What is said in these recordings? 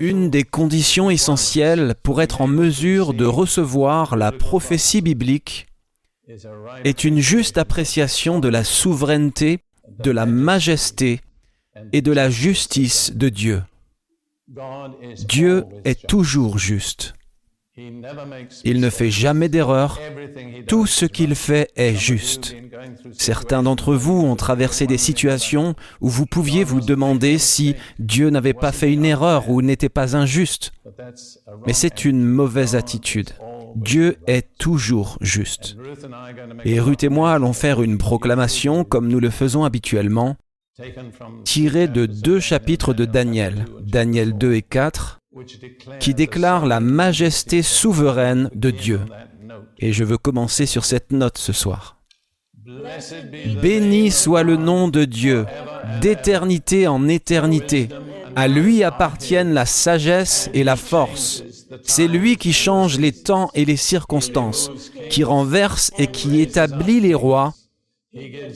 Une des conditions essentielles pour être en mesure de recevoir la prophétie biblique est une juste appréciation de la souveraineté, de la majesté et de la justice de Dieu. Dieu est toujours juste. Il ne fait jamais d'erreur. Tout ce qu'il fait est juste. Certains d'entre vous ont traversé des situations où vous pouviez vous demander si Dieu n'avait pas fait une erreur ou n'était pas injuste. Mais c'est une mauvaise attitude. Dieu est toujours juste. Et Ruth et moi allons faire une proclamation comme nous le faisons habituellement, tirée de deux chapitres de Daniel, Daniel 2 et 4, qui déclare la majesté souveraine de Dieu. Et je veux commencer sur cette note ce soir. Béni soit le nom de Dieu, d'éternité en éternité. À lui appartiennent la sagesse et la force. C'est lui qui change les temps et les circonstances, qui renverse et qui établit les rois,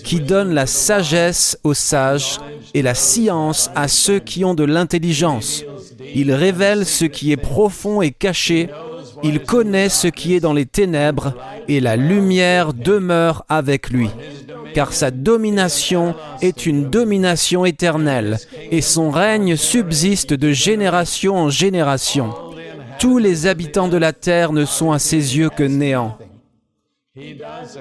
qui donne la sagesse aux sages et la science à ceux qui ont de l'intelligence. Il révèle ce qui est profond et caché. Il connaît ce qui est dans les ténèbres et la lumière demeure avec lui. Car sa domination est une domination éternelle et son règne subsiste de génération en génération. Tous les habitants de la terre ne sont à ses yeux que néant.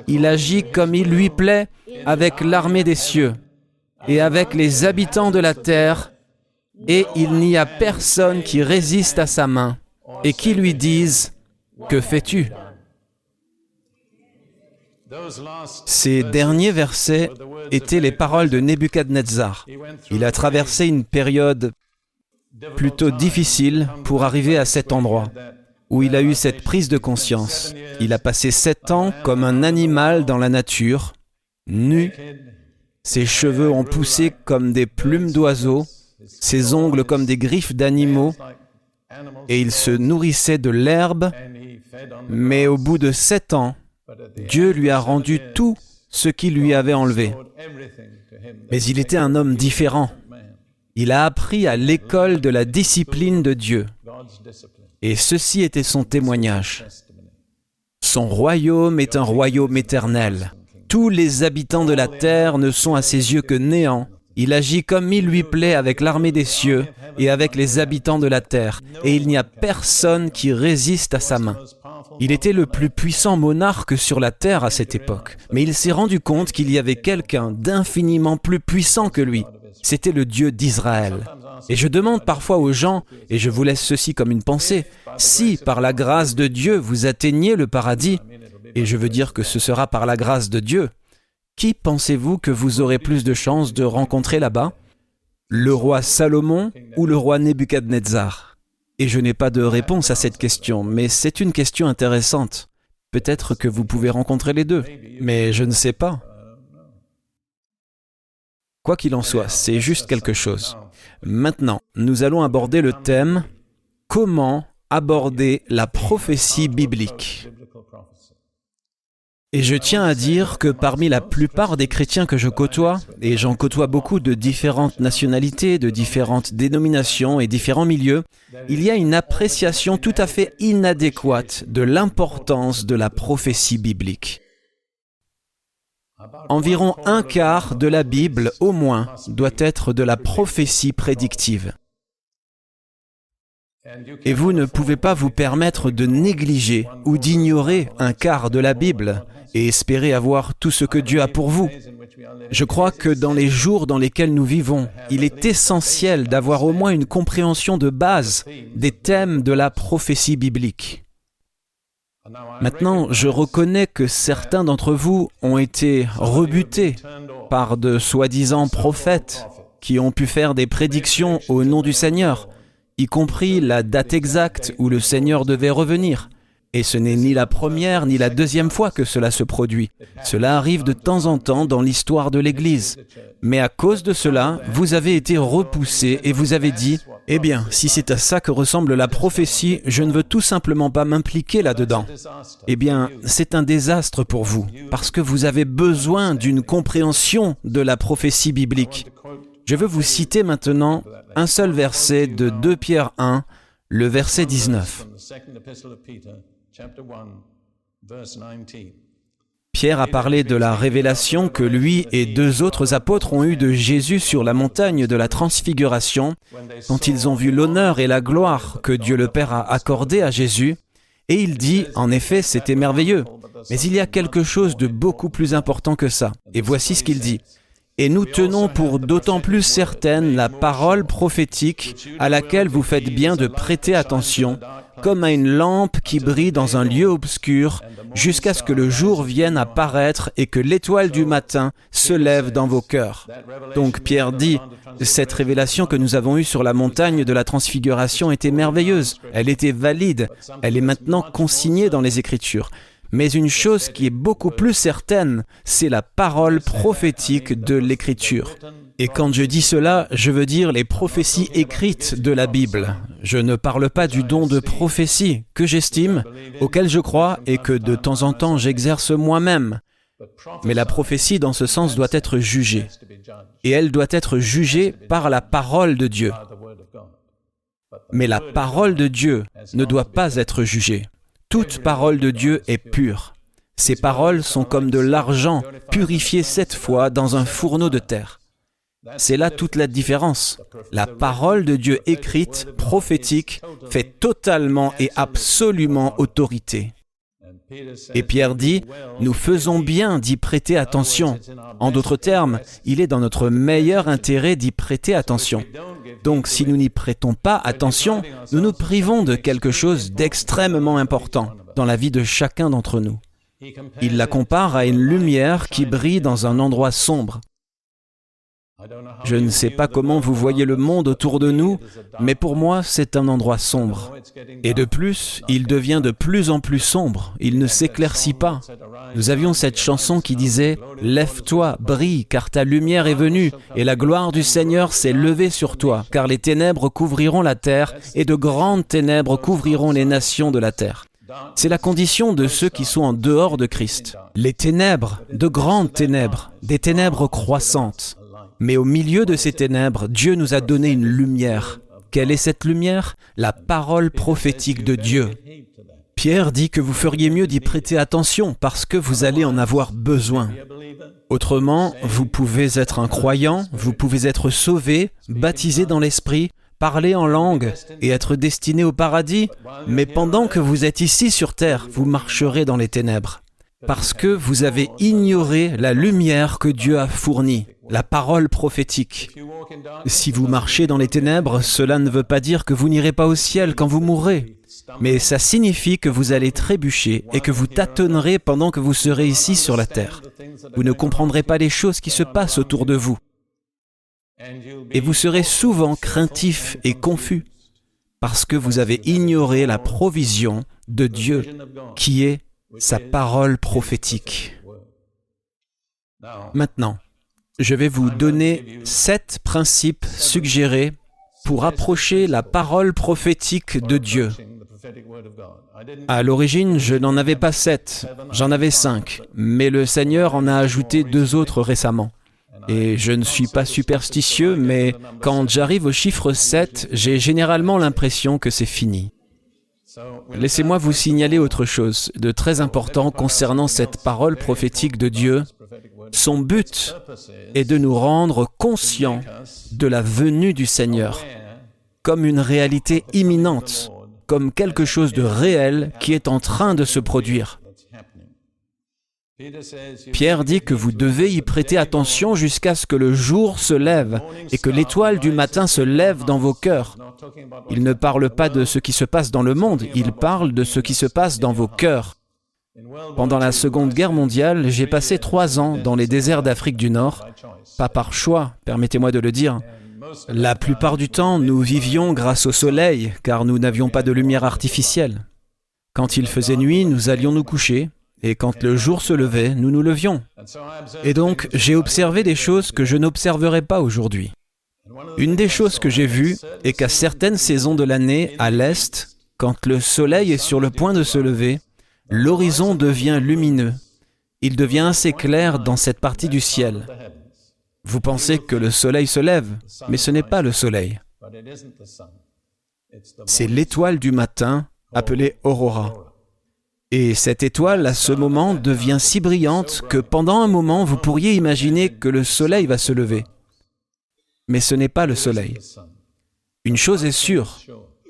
Il agit comme il lui plaît avec l'armée des cieux et avec les habitants de la terre et il n'y a personne qui résiste à sa main et qui lui dise Que fais-tu? Ces derniers versets étaient les paroles de Nebuchadnezzar. Il a traversé une période plutôt difficile pour arriver à cet endroit où il a eu cette prise de conscience. Il a passé sept ans comme un animal dans la nature, nu. Ses cheveux ont poussé comme des plumes d'oiseaux ses ongles comme des griffes d'animaux, et il se nourrissait de l'herbe, mais au bout de sept ans, Dieu lui a rendu tout ce qu'il lui avait enlevé. Mais il était un homme différent. Il a appris à l'école de la discipline de Dieu. Et ceci était son témoignage. Son royaume est un royaume éternel. Tous les habitants de la terre ne sont à ses yeux que néants, il agit comme il lui plaît avec l'armée des cieux et avec les habitants de la terre, et il n'y a personne qui résiste à sa main. Il était le plus puissant monarque sur la terre à cette époque, mais il s'est rendu compte qu'il y avait quelqu'un d'infiniment plus puissant que lui. C'était le Dieu d'Israël. Et je demande parfois aux gens, et je vous laisse ceci comme une pensée, si par la grâce de Dieu vous atteignez le paradis, et je veux dire que ce sera par la grâce de Dieu, qui pensez-vous que vous aurez plus de chances de rencontrer là-bas? Le roi Salomon ou le roi Nebuchadnezzar? Et je n'ai pas de réponse à cette question, mais c'est une question intéressante. Peut-être que vous pouvez rencontrer les deux, mais je ne sais pas. Quoi qu'il en soit, c'est juste quelque chose. Maintenant, nous allons aborder le thème Comment aborder la prophétie biblique et je tiens à dire que parmi la plupart des chrétiens que je côtoie, et j'en côtoie beaucoup de différentes nationalités, de différentes dénominations et différents milieux, il y a une appréciation tout à fait inadéquate de l'importance de la prophétie biblique. Environ un quart de la Bible, au moins, doit être de la prophétie prédictive. Et vous ne pouvez pas vous permettre de négliger ou d'ignorer un quart de la Bible et espérer avoir tout ce que Dieu a pour vous. Je crois que dans les jours dans lesquels nous vivons, il est essentiel d'avoir au moins une compréhension de base des thèmes de la prophétie biblique. Maintenant, je reconnais que certains d'entre vous ont été rebutés par de soi-disant prophètes qui ont pu faire des prédictions au nom du Seigneur, y compris la date exacte où le Seigneur devait revenir. Et ce n'est ni la première ni la deuxième fois que cela se produit. Cela arrive de temps en temps dans l'histoire de l'Église. Mais à cause de cela, vous avez été repoussé et vous avez dit, eh bien, si c'est à ça que ressemble la prophétie, je ne veux tout simplement pas m'impliquer là-dedans. Eh bien, c'est un désastre pour vous, parce que vous avez besoin d'une compréhension de la prophétie biblique. Je veux vous citer maintenant un seul verset de 2 Pierre 1, le verset 19. Pierre a parlé de la révélation que lui et deux autres apôtres ont eue de Jésus sur la montagne de la transfiguration, quand ils ont vu l'honneur et la gloire que Dieu le Père a accordé à Jésus. Et il dit, en effet, c'était merveilleux, mais il y a quelque chose de beaucoup plus important que ça. Et voici ce qu'il dit. Et nous tenons pour d'autant plus certaine la parole prophétique à laquelle vous faites bien de prêter attention, comme à une lampe qui brille dans un lieu obscur, jusqu'à ce que le jour vienne apparaître et que l'étoile du matin se lève dans vos cœurs. Donc Pierre dit, cette révélation que nous avons eue sur la montagne de la transfiguration était merveilleuse, elle était valide, elle est maintenant consignée dans les Écritures. Mais une chose qui est beaucoup plus certaine, c'est la parole prophétique de l'Écriture. Et quand je dis cela, je veux dire les prophéties écrites de la Bible. Je ne parle pas du don de prophétie que j'estime, auquel je crois et que de temps en temps j'exerce moi-même. Mais la prophétie dans ce sens doit être jugée. Et elle doit être jugée par la parole de Dieu. Mais la parole de Dieu ne doit pas être jugée. Toute parole de Dieu est pure. Ces paroles sont comme de l'argent purifié sept fois dans un fourneau de terre. C'est là toute la différence. La parole de Dieu écrite, prophétique, fait totalement et absolument autorité. Et Pierre dit, nous faisons bien d'y prêter attention. En d'autres termes, il est dans notre meilleur intérêt d'y prêter attention. Donc si nous n'y prêtons pas attention, nous nous privons de quelque chose d'extrêmement important dans la vie de chacun d'entre nous. Il la compare à une lumière qui brille dans un endroit sombre. Je ne sais pas comment vous voyez le monde autour de nous, mais pour moi, c'est un endroit sombre. Et de plus, il devient de plus en plus sombre, il ne s'éclaircit pas. Nous avions cette chanson qui disait ⁇ Lève-toi, brille, car ta lumière est venue, et la gloire du Seigneur s'est levée sur toi, car les ténèbres couvriront la terre, et de grandes ténèbres couvriront les nations de la terre. C'est la condition de ceux qui sont en dehors de Christ. Les ténèbres, de grandes ténèbres, des ténèbres croissantes. Mais au milieu de ces ténèbres, Dieu nous a donné une lumière. Quelle est cette lumière? La parole prophétique de Dieu. Pierre dit que vous feriez mieux d'y prêter attention parce que vous allez en avoir besoin. Autrement, vous pouvez être un croyant, vous pouvez être sauvé, baptisé dans l'Esprit, parler en langue et être destiné au paradis, mais pendant que vous êtes ici sur terre, vous marcherez dans les ténèbres parce que vous avez ignoré la lumière que Dieu a fournie, la parole prophétique. Si vous marchez dans les ténèbres, cela ne veut pas dire que vous n'irez pas au ciel quand vous mourrez, mais ça signifie que vous allez trébucher et que vous tâtonnerez pendant que vous serez ici sur la terre. Vous ne comprendrez pas les choses qui se passent autour de vous. Et vous serez souvent craintif et confus parce que vous avez ignoré la provision de Dieu qui est sa parole prophétique. Maintenant, je vais vous donner sept principes suggérés pour approcher la parole prophétique de Dieu. À l'origine, je n'en avais pas sept, j'en avais cinq, mais le Seigneur en a ajouté deux autres récemment. Et je ne suis pas superstitieux, mais quand j'arrive au chiffre 7, j'ai généralement l'impression que c'est fini. Laissez-moi vous signaler autre chose de très important concernant cette parole prophétique de Dieu. Son but est de nous rendre conscients de la venue du Seigneur comme une réalité imminente, comme quelque chose de réel qui est en train de se produire. Pierre dit que vous devez y prêter attention jusqu'à ce que le jour se lève et que l'étoile du matin se lève dans vos cœurs. Il ne parle pas de ce qui se passe dans le monde, il parle de ce qui se passe dans vos cœurs. Pendant la Seconde Guerre mondiale, j'ai passé trois ans dans les déserts d'Afrique du Nord, pas par choix, permettez-moi de le dire. La plupart du temps, nous vivions grâce au soleil, car nous n'avions pas de lumière artificielle. Quand il faisait nuit, nous allions nous coucher, et quand le jour se levait, nous nous levions. Et donc, j'ai observé des choses que je n'observerai pas aujourd'hui. Une des choses que j'ai vues est qu'à certaines saisons de l'année, à l'est, quand le soleil est sur le point de se lever, l'horizon devient lumineux. Il devient assez clair dans cette partie du ciel. Vous pensez que le soleil se lève, mais ce n'est pas le soleil. C'est l'étoile du matin appelée aurora. Et cette étoile, à ce moment, devient si brillante que pendant un moment, vous pourriez imaginer que le soleil va se lever. Mais ce n'est pas le soleil. Une chose est sûre,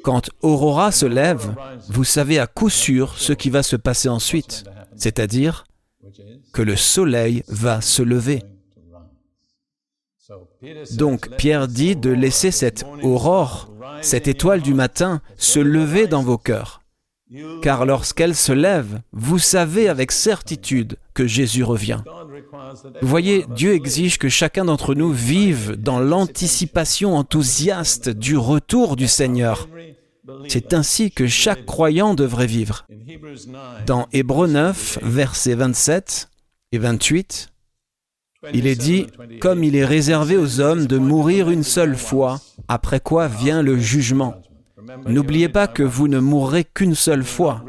quand Aurora se lève, vous savez à coup sûr ce qui va se passer ensuite, c'est-à-dire que le soleil va se lever. Donc Pierre dit de laisser cette aurore, cette étoile du matin, se lever dans vos cœurs. Car lorsqu'elle se lève, vous savez avec certitude que Jésus revient. Vous voyez, Dieu exige que chacun d'entre nous vive dans l'anticipation enthousiaste du retour du Seigneur. C'est ainsi que chaque croyant devrait vivre. Dans Hébreux 9, versets 27 et 28, il est dit, comme il est réservé aux hommes de mourir une seule fois, après quoi vient le jugement. N'oubliez pas que vous ne mourrez qu'une seule fois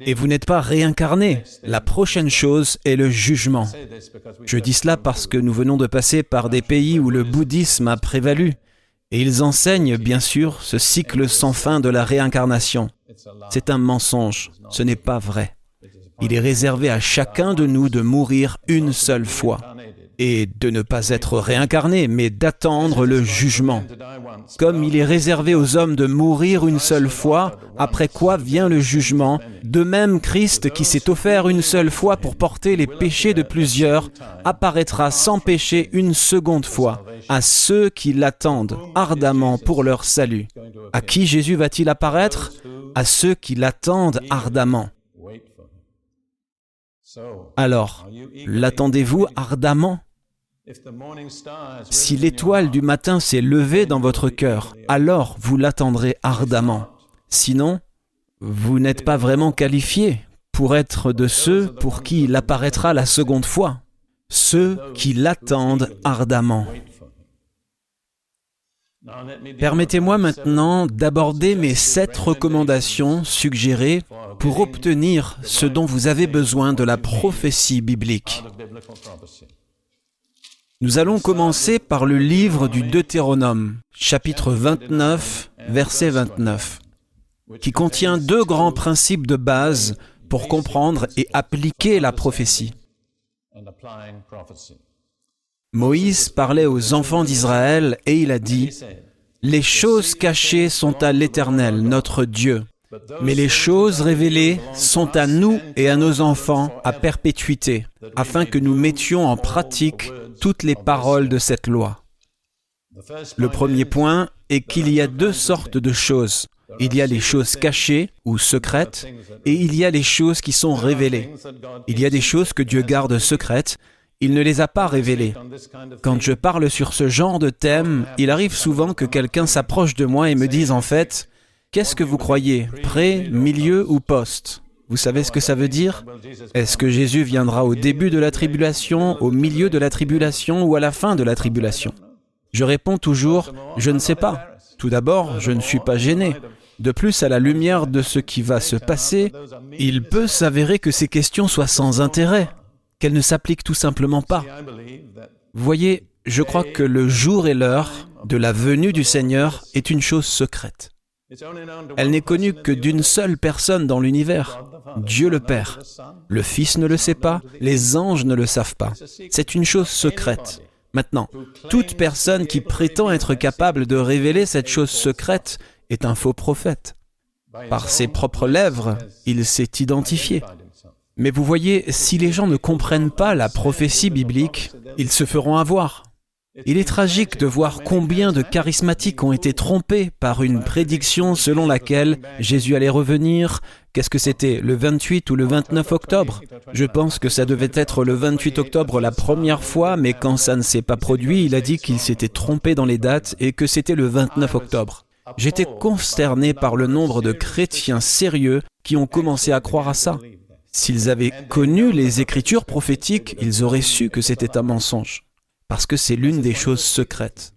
et vous n'êtes pas réincarné. La prochaine chose est le jugement. Je dis cela parce que nous venons de passer par des pays où le bouddhisme a prévalu et ils enseignent bien sûr ce cycle sans fin de la réincarnation. C'est un mensonge, ce n'est pas vrai. Il est réservé à chacun de nous de mourir une seule fois et de ne pas être réincarné, mais d'attendre le jugement. Comme il est réservé aux hommes de mourir une seule fois, après quoi vient le jugement, de même Christ qui s'est offert une seule fois pour porter les péchés de plusieurs, apparaîtra sans péché une seconde fois à ceux qui l'attendent ardemment pour leur salut. À qui Jésus va-t-il apparaître? À ceux qui l'attendent ardemment. Alors, l'attendez-vous ardemment? Si l'étoile du matin s'est levée dans votre cœur, alors vous l'attendrez ardemment. Sinon, vous n'êtes pas vraiment qualifié pour être de ceux pour qui il apparaîtra la seconde fois, ceux qui l'attendent ardemment. Permettez-moi maintenant d'aborder mes sept recommandations suggérées pour obtenir ce dont vous avez besoin de la prophétie biblique. Nous allons commencer par le livre du Deutéronome, chapitre 29, verset 29, qui contient deux grands principes de base pour comprendre et appliquer la prophétie. Moïse parlait aux enfants d'Israël et il a dit, Les choses cachées sont à l'Éternel, notre Dieu, mais les choses révélées sont à nous et à nos enfants à perpétuité, afin que nous mettions en pratique toutes les paroles de cette loi. Le premier point est qu'il y a deux sortes de choses. Il y a les choses cachées ou secrètes et il y a les choses qui sont révélées. Il y a des choses que Dieu garde secrètes, il ne les a pas révélées. Quand je parle sur ce genre de thème, il arrive souvent que quelqu'un s'approche de moi et me dise en fait, qu'est-ce que vous croyez, pré, milieu ou post vous savez ce que ça veut dire? Est-ce que Jésus viendra au début de la tribulation, au milieu de la tribulation ou à la fin de la tribulation? Je réponds toujours, je ne sais pas. Tout d'abord, je ne suis pas gêné. De plus, à la lumière de ce qui va se passer, il peut s'avérer que ces questions soient sans intérêt, qu'elles ne s'appliquent tout simplement pas. Voyez, je crois que le jour et l'heure de la venue du Seigneur est une chose secrète. Elle n'est connue que d'une seule personne dans l'univers, Dieu le Père. Le Fils ne le sait pas, les anges ne le savent pas. C'est une chose secrète. Maintenant, toute personne qui prétend être capable de révéler cette chose secrète est un faux prophète. Par ses propres lèvres, il s'est identifié. Mais vous voyez, si les gens ne comprennent pas la prophétie biblique, ils se feront avoir. Il est tragique de voir combien de charismatiques ont été trompés par une prédiction selon laquelle Jésus allait revenir. Qu'est-ce que c'était, le 28 ou le 29 octobre? Je pense que ça devait être le 28 octobre la première fois, mais quand ça ne s'est pas produit, il a dit qu'il s'était trompé dans les dates et que c'était le 29 octobre. J'étais consterné par le nombre de chrétiens sérieux qui ont commencé à croire à ça. S'ils avaient connu les écritures prophétiques, ils auraient su que c'était un mensonge parce que c'est l'une des choses secrètes.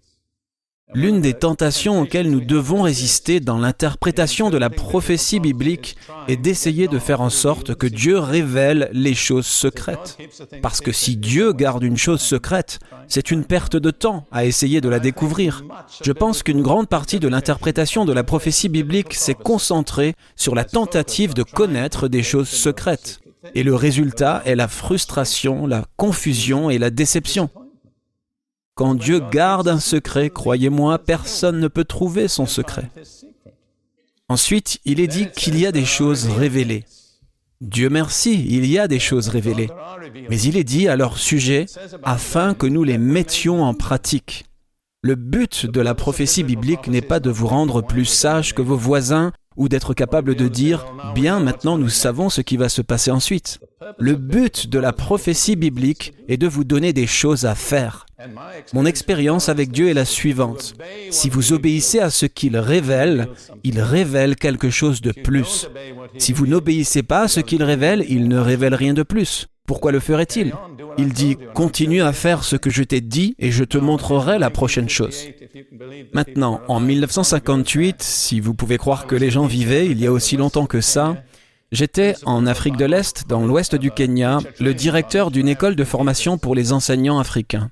L'une des tentations auxquelles nous devons résister dans l'interprétation de la prophétie biblique est d'essayer de faire en sorte que Dieu révèle les choses secrètes. Parce que si Dieu garde une chose secrète, c'est une perte de temps à essayer de la découvrir. Je pense qu'une grande partie de l'interprétation de la prophétie biblique s'est concentrée sur la tentative de connaître des choses secrètes. Et le résultat est la frustration, la confusion et la déception. Quand Dieu garde un secret, croyez-moi, personne ne peut trouver son secret. Ensuite, il est dit qu'il y a des choses révélées. Dieu merci, il y a des choses révélées. Mais il est dit à leur sujet afin que nous les mettions en pratique. Le but de la prophétie biblique n'est pas de vous rendre plus sage que vos voisins ou d'être capable de dire ⁇ Bien, maintenant nous savons ce qui va se passer ensuite ⁇ Le but de la prophétie biblique est de vous donner des choses à faire. Mon expérience avec Dieu est la suivante. Si vous obéissez à ce qu'il révèle, il révèle quelque chose de plus. Si vous n'obéissez pas à ce qu'il révèle, il ne révèle rien de plus. Pourquoi le ferait-il? Il dit, continue à faire ce que je t'ai dit et je te montrerai la prochaine chose. Maintenant, en 1958, si vous pouvez croire que les gens vivaient il y a aussi longtemps que ça, j'étais en Afrique de l'Est, dans l'ouest du Kenya, le directeur d'une école de formation pour les enseignants africains.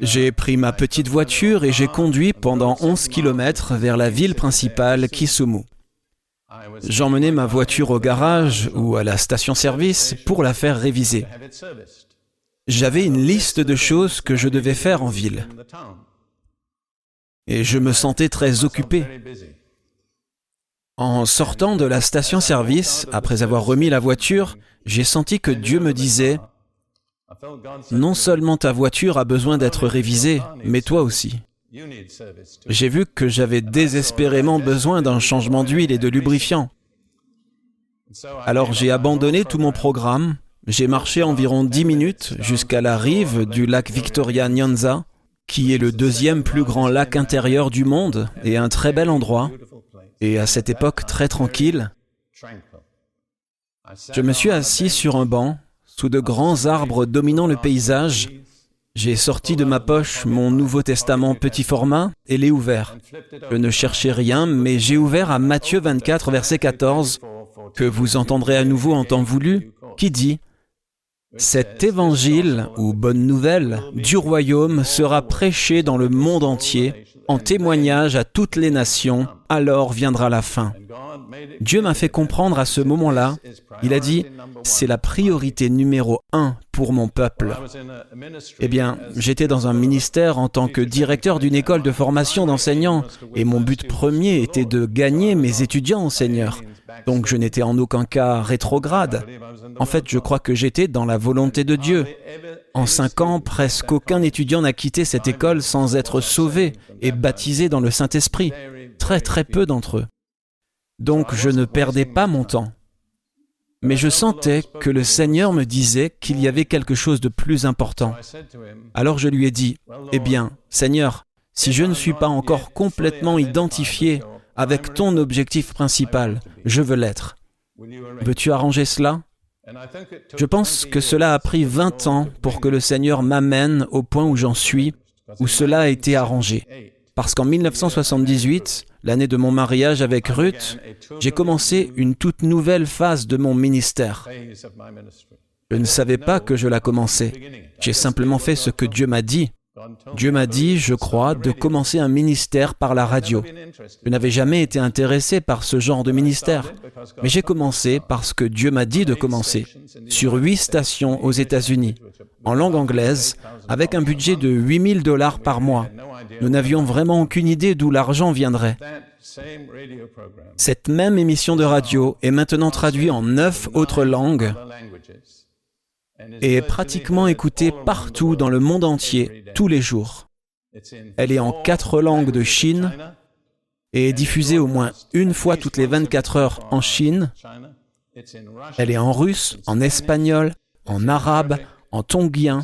J'ai pris ma petite voiture et j'ai conduit pendant 11 km vers la ville principale, Kisumu. J'emmenais ma voiture au garage ou à la station-service pour la faire réviser. J'avais une liste de choses que je devais faire en ville. Et je me sentais très occupé. En sortant de la station-service, après avoir remis la voiture, j'ai senti que Dieu me disait, non seulement ta voiture a besoin d'être révisée, mais toi aussi. J'ai vu que j'avais désespérément besoin d'un changement d'huile et de lubrifiant. Alors j'ai abandonné tout mon programme, j'ai marché environ 10 minutes jusqu'à la rive du lac Victoria Nyanza, qui est le deuxième plus grand lac intérieur du monde et un très bel endroit, et à cette époque très tranquille. Je me suis assis sur un banc, sous de grands arbres dominant le paysage, j'ai sorti de ma poche mon Nouveau Testament petit format et l'ai ouvert. Je ne cherchais rien, mais j'ai ouvert à Matthieu 24, verset 14, que vous entendrez à nouveau en temps voulu, qui dit Cet évangile, ou bonne nouvelle, du royaume sera prêché dans le monde entier en témoignage à toutes les nations, alors viendra la fin. Dieu m'a fait comprendre à ce moment-là, il a dit, c'est la priorité numéro un pour mon peuple. Eh bien, j'étais dans un ministère en tant que directeur d'une école de formation d'enseignants, et mon but premier était de gagner mes étudiants Seigneur. Donc je n'étais en aucun cas rétrograde. En fait, je crois que j'étais dans la volonté de Dieu. En cinq ans, presque aucun étudiant n'a quitté cette école sans être sauvé et baptisé dans le Saint-Esprit. Très très peu d'entre eux. Donc je ne perdais pas mon temps. Mais je sentais que le Seigneur me disait qu'il y avait quelque chose de plus important. Alors je lui ai dit, Eh bien, Seigneur, si je ne suis pas encore complètement identifié avec ton objectif principal, je veux l'être. Veux-tu arranger cela? Je pense que cela a pris 20 ans pour que le Seigneur m'amène au point où j'en suis, où cela a été arrangé. Parce qu'en 1978, l'année de mon mariage avec Ruth, j'ai commencé une toute nouvelle phase de mon ministère. Je ne savais pas que je la commençais. J'ai simplement fait ce que Dieu m'a dit. Dieu m'a dit, je crois, de commencer un ministère par la radio. Je n'avais jamais été intéressé par ce genre de ministère, mais j'ai commencé parce que Dieu m'a dit de commencer, sur huit stations aux États-Unis, en langue anglaise, avec un budget de 8000 dollars par mois. Nous n'avions vraiment aucune idée d'où l'argent viendrait. Cette même émission de radio est maintenant traduite en neuf autres langues et est pratiquement écoutée partout dans le monde entier, tous les jours. Elle est en quatre langues de Chine et est diffusée au moins une fois toutes les 24 heures en Chine. Elle est en russe, en espagnol, en arabe, en tonguien.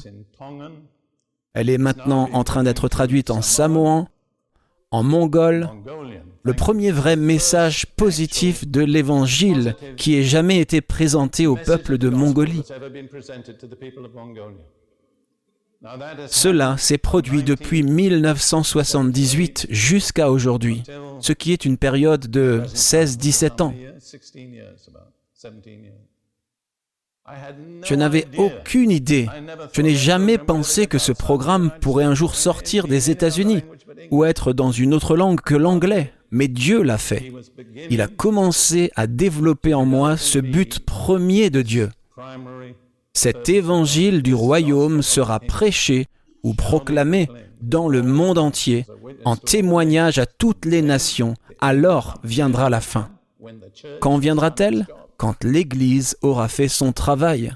Elle est maintenant en train d'être traduite en samoan, en mongol, le premier vrai message positif de l'Évangile qui ait jamais été présenté au peuple de Mongolie. Cela s'est produit depuis 1978 jusqu'à aujourd'hui, ce qui est une période de 16-17 ans. Je n'avais aucune idée, je n'ai jamais pensé que ce programme pourrait un jour sortir des États-Unis ou être dans une autre langue que l'anglais, mais Dieu l'a fait. Il a commencé à développer en moi ce but premier de Dieu. Cet évangile du royaume sera prêché ou proclamé dans le monde entier en témoignage à toutes les nations, alors viendra la fin. Quand viendra-t-elle? Quand l'Église aura fait son travail.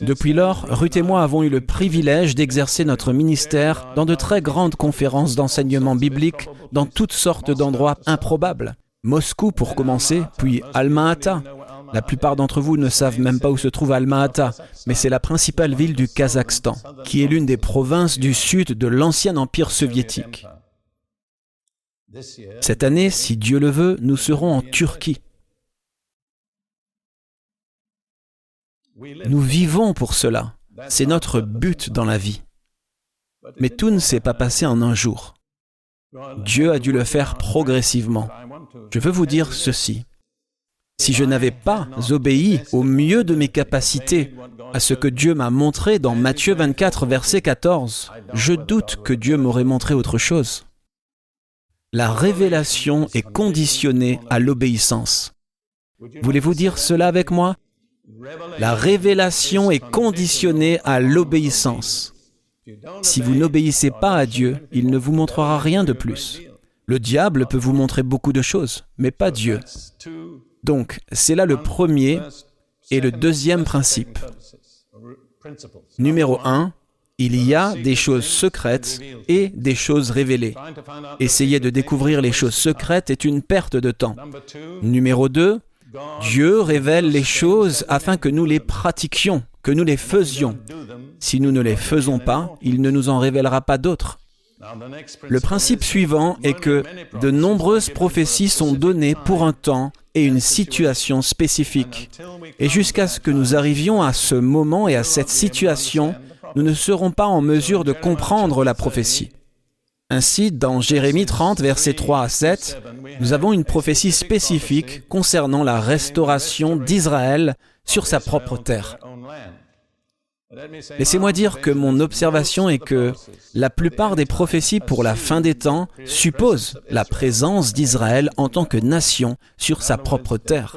Depuis lors, Ruth et moi avons eu le privilège d'exercer notre ministère dans de très grandes conférences d'enseignement biblique dans toutes sortes d'endroits improbables. Moscou pour commencer, puis Alma-Ata. La plupart d'entre vous ne savent même pas où se trouve Alma-Ata, mais c'est la principale ville du Kazakhstan, qui est l'une des provinces du sud de l'ancien empire soviétique. Cette année, si Dieu le veut, nous serons en Turquie. Nous vivons pour cela. C'est notre but dans la vie. Mais tout ne s'est pas passé en un jour. Dieu a dû le faire progressivement. Je veux vous dire ceci. Si je n'avais pas obéi au mieux de mes capacités à ce que Dieu m'a montré dans Matthieu 24, verset 14, je doute que Dieu m'aurait montré autre chose. La révélation est conditionnée à l'obéissance. Voulez-vous dire cela avec moi? La révélation est conditionnée à l'obéissance. Si vous n'obéissez pas à Dieu, il ne vous montrera rien de plus. Le diable peut vous montrer beaucoup de choses, mais pas Dieu. Donc, c'est là le premier et le deuxième principe. Numéro un, il y a des choses secrètes et des choses révélées. Essayer de découvrir les choses secrètes est une perte de temps. Numéro 2, Dieu révèle les choses afin que nous les pratiquions, que nous les faisions. Si nous ne les faisons pas, il ne nous en révélera pas d'autres. Le principe suivant est que de nombreuses prophéties sont données pour un temps et une situation spécifique. Et jusqu'à ce que nous arrivions à ce moment et à cette situation, nous ne serons pas en mesure de comprendre la prophétie. Ainsi, dans Jérémie 30, versets 3 à 7, nous avons une prophétie spécifique concernant la restauration d'Israël sur sa propre terre. Laissez-moi dire que mon observation est que la plupart des prophéties pour la fin des temps supposent la présence d'Israël en tant que nation sur sa propre terre.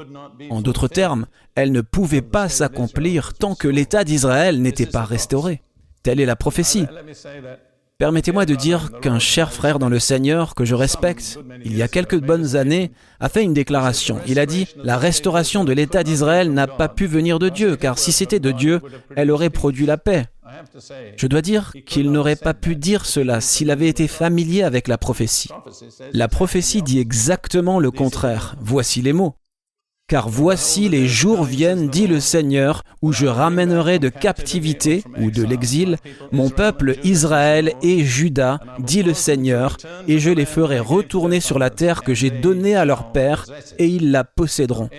En d'autres termes, elles ne pouvaient pas s'accomplir tant que l'État d'Israël n'était pas restauré. Telle est la prophétie. Permettez-moi de dire qu'un cher frère dans le Seigneur que je respecte, il y a quelques bonnes années, a fait une déclaration. Il a dit, la restauration de l'État d'Israël n'a pas pu venir de Dieu, car si c'était de Dieu, elle aurait produit la paix. Je dois dire qu'il n'aurait pas pu dire cela s'il avait été familier avec la prophétie. La prophétie dit exactement le contraire. Voici les mots. Car voici les jours viennent, dit le Seigneur, où je ramènerai de captivité ou de l'exil mon peuple Israël et Juda, dit le Seigneur, et je les ferai retourner sur la terre que j'ai donnée à leur père, et ils la posséderont.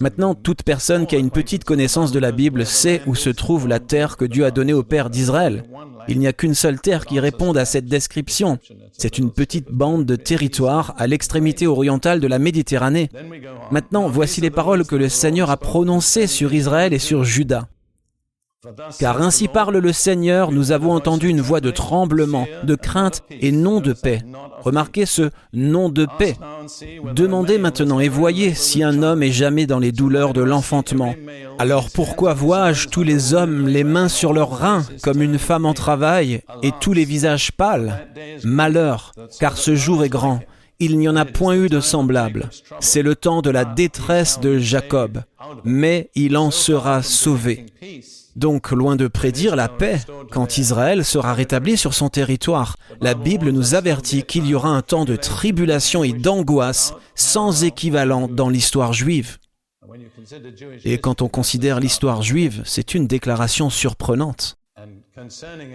Maintenant, toute personne qui a une petite connaissance de la Bible sait où se trouve la terre que Dieu a donnée au père d'Israël. Il n'y a qu'une seule terre qui réponde à cette description. C'est une petite bande de territoire à l'extrémité orientale de la Méditerranée. Maintenant, voici les paroles que le Seigneur a prononcées sur Israël et sur Juda. Car ainsi parle le Seigneur, nous avons entendu une voix de tremblement, de crainte et non de paix. Remarquez ce nom de paix. Demandez maintenant et voyez si un homme est jamais dans les douleurs de l'enfantement. Alors pourquoi vois-je tous les hommes les mains sur leurs reins comme une femme en travail et tous les visages pâles? Malheur, car ce jour est grand. Il n'y en a point eu de semblable. C'est le temps de la détresse de Jacob, mais il en sera sauvé. Donc, loin de prédire la paix, quand Israël sera rétabli sur son territoire, la Bible nous avertit qu'il y aura un temps de tribulation et d'angoisse sans équivalent dans l'histoire juive. Et quand on considère l'histoire juive, c'est une déclaration surprenante.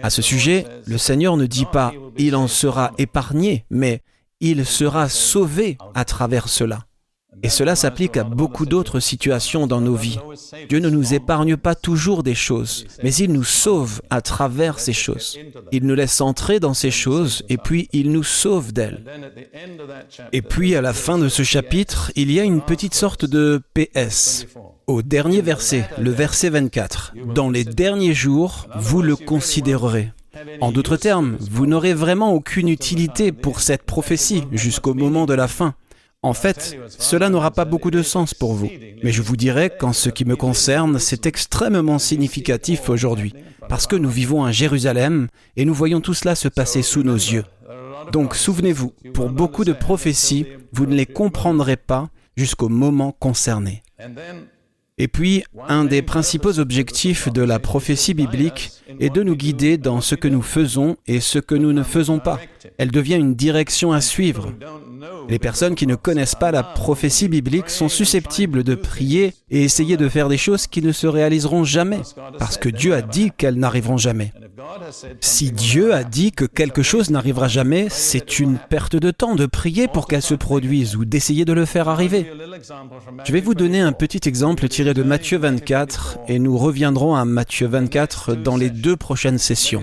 À ce sujet, le Seigneur ne dit pas ⁇ Il en sera épargné ⁇ mais ⁇ Il sera sauvé à travers cela. Et cela s'applique à beaucoup d'autres situations dans nos vies. Dieu ne nous épargne pas toujours des choses, mais il nous sauve à travers ces choses. Il nous laisse entrer dans ces choses et puis il nous sauve d'elles. Et puis à la fin de ce chapitre, il y a une petite sorte de PS. Au dernier verset, le verset 24, Dans les derniers jours, vous le considérerez. En d'autres termes, vous n'aurez vraiment aucune utilité pour cette prophétie jusqu'au moment de la fin. En fait, cela n'aura pas beaucoup de sens pour vous. Mais je vous dirais qu'en ce qui me concerne, c'est extrêmement significatif aujourd'hui, parce que nous vivons à Jérusalem et nous voyons tout cela se passer sous nos yeux. Donc souvenez-vous, pour beaucoup de prophéties, vous ne les comprendrez pas jusqu'au moment concerné. Et puis, un des principaux objectifs de la prophétie biblique est de nous guider dans ce que nous faisons et ce que nous ne faisons pas. Elle devient une direction à suivre. Les personnes qui ne connaissent pas la prophétie biblique sont susceptibles de prier et essayer de faire des choses qui ne se réaliseront jamais, parce que Dieu a dit qu'elles n'arriveront jamais. Si Dieu a dit que quelque chose n'arrivera jamais, c'est une perte de temps de prier pour qu'elle se produise ou d'essayer de le faire arriver. Je vais vous donner un petit exemple tiré de Matthieu 24 et nous reviendrons à Matthieu 24 dans les deux prochaines sessions.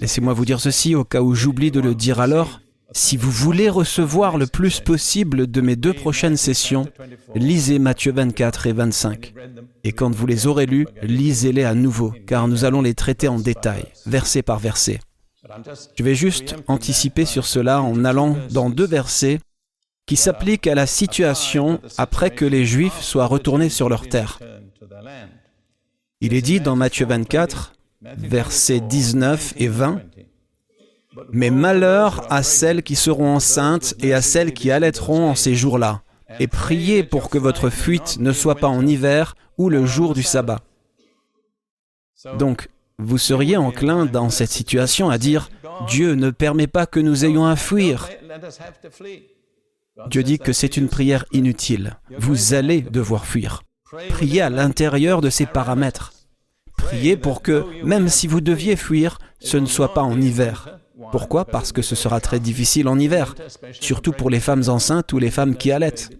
Laissez-moi vous dire ceci au cas où j'oublie de le dire alors. Si vous voulez recevoir le plus possible de mes deux prochaines sessions, lisez Matthieu 24 et 25. Et quand vous les aurez lus, lisez-les à nouveau, car nous allons les traiter en détail, verset par verset. Je vais juste anticiper sur cela en allant dans deux versets qui s'appliquent à la situation après que les Juifs soient retournés sur leur terre. Il est dit dans Matthieu 24, versets 19 et 20, mais malheur à celles qui seront enceintes et à celles qui allaiteront en ces jours-là. Et priez pour que votre fuite ne soit pas en hiver ou le jour du sabbat. Donc, vous seriez enclin dans cette situation à dire, Dieu ne permet pas que nous ayons à fuir. Dieu dit que c'est une prière inutile. Vous allez devoir fuir. Priez à l'intérieur de ces paramètres. Priez pour que, même si vous deviez fuir, ce ne soit pas en hiver. Pourquoi? Parce que ce sera très difficile en hiver, surtout pour les femmes enceintes ou les femmes qui allaitent.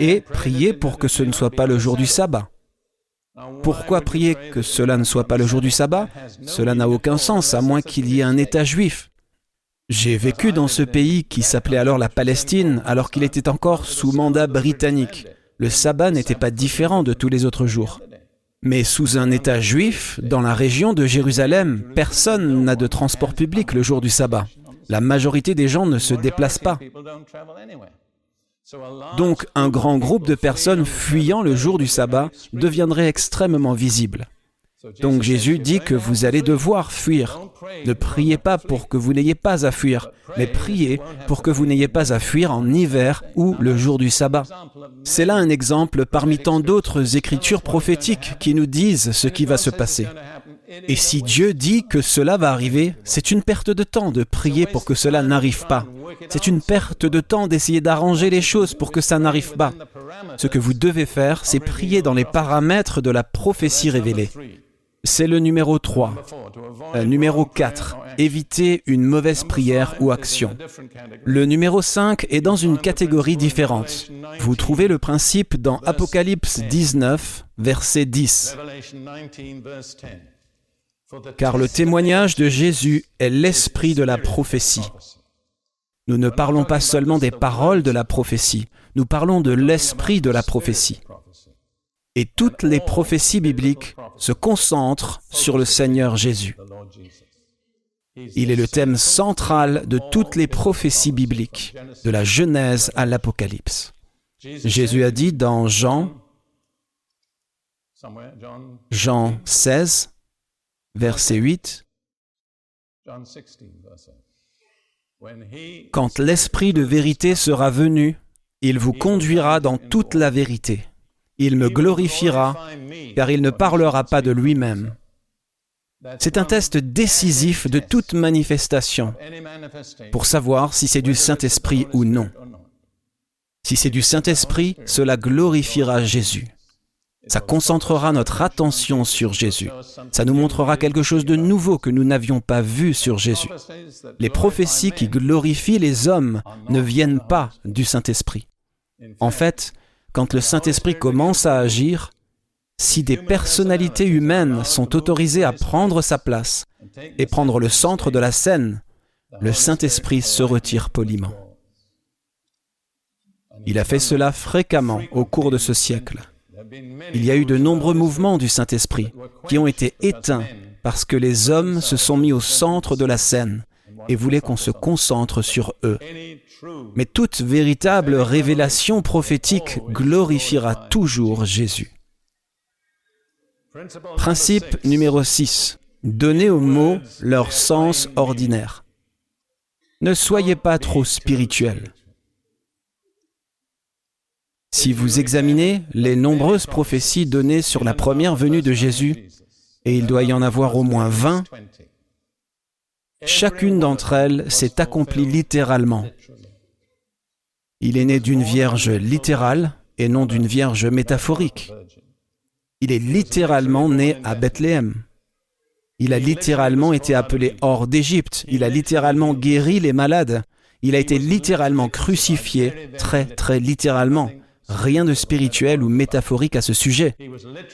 Et priez pour que ce ne soit pas le jour du sabbat. Pourquoi prier que cela ne soit pas le jour du sabbat? Cela n'a aucun sens, à moins qu'il y ait un État juif. J'ai vécu dans ce pays qui s'appelait alors la Palestine, alors qu'il était encore sous mandat britannique. Le sabbat n'était pas différent de tous les autres jours. Mais sous un État juif, dans la région de Jérusalem, personne n'a de transport public le jour du sabbat. La majorité des gens ne se déplacent pas. Donc un grand groupe de personnes fuyant le jour du sabbat deviendrait extrêmement visible. Donc Jésus dit que vous allez devoir fuir. Ne priez pas pour que vous n'ayez pas à fuir, mais priez pour que vous n'ayez pas à fuir en hiver ou le jour du sabbat. C'est là un exemple parmi tant d'autres écritures prophétiques qui nous disent ce qui va se passer. Et si Dieu dit que cela va arriver, c'est une perte de temps de prier pour que cela n'arrive pas. C'est une perte de temps d'essayer d'arranger les choses pour que ça n'arrive pas. Ce que vous devez faire, c'est prier dans les paramètres de la prophétie révélée. C'est le numéro 3. Euh, numéro 4. Éviter une mauvaise prière ou action. Le numéro 5 est dans une catégorie différente. Vous trouvez le principe dans Apocalypse 19, verset 10. Car le témoignage de Jésus est l'esprit de la prophétie. Nous ne parlons pas seulement des paroles de la prophétie, nous parlons de l'esprit de la prophétie. Et toutes les prophéties bibliques se concentrent sur le Seigneur Jésus. Il est le thème central de toutes les prophéties bibliques, de la Genèse à l'Apocalypse. Jésus a dit dans Jean, Jean 16, verset 8, Quand l'Esprit de vérité sera venu, il vous conduira dans toute la vérité il me glorifiera, car il ne parlera pas de lui-même. C'est un test décisif de toute manifestation pour savoir si c'est du Saint-Esprit ou non. Si c'est du Saint-Esprit, cela glorifiera Jésus. Ça concentrera notre attention sur Jésus. Ça nous montrera quelque chose de nouveau que nous n'avions pas vu sur Jésus. Les prophéties qui glorifient les hommes ne viennent pas du Saint-Esprit. En fait, quand le Saint-Esprit commence à agir, si des personnalités humaines sont autorisées à prendre sa place et prendre le centre de la scène, le Saint-Esprit se retire poliment. Il a fait cela fréquemment au cours de ce siècle. Il y a eu de nombreux mouvements du Saint-Esprit qui ont été éteints parce que les hommes se sont mis au centre de la scène et voulaient qu'on se concentre sur eux. Mais toute véritable révélation prophétique glorifiera toujours Jésus. Principe numéro 6. Donnez aux mots leur sens ordinaire. Ne soyez pas trop spirituel. Si vous examinez les nombreuses prophéties données sur la première venue de Jésus, et il doit y en avoir au moins 20, chacune d'entre elles s'est accomplie littéralement. Il est né d'une vierge littérale et non d'une vierge métaphorique. Il est littéralement né à Bethléem. Il a littéralement été appelé hors d'Égypte. Il a littéralement guéri les malades. Il a été littéralement crucifié, très très littéralement. Rien de spirituel ou métaphorique à ce sujet.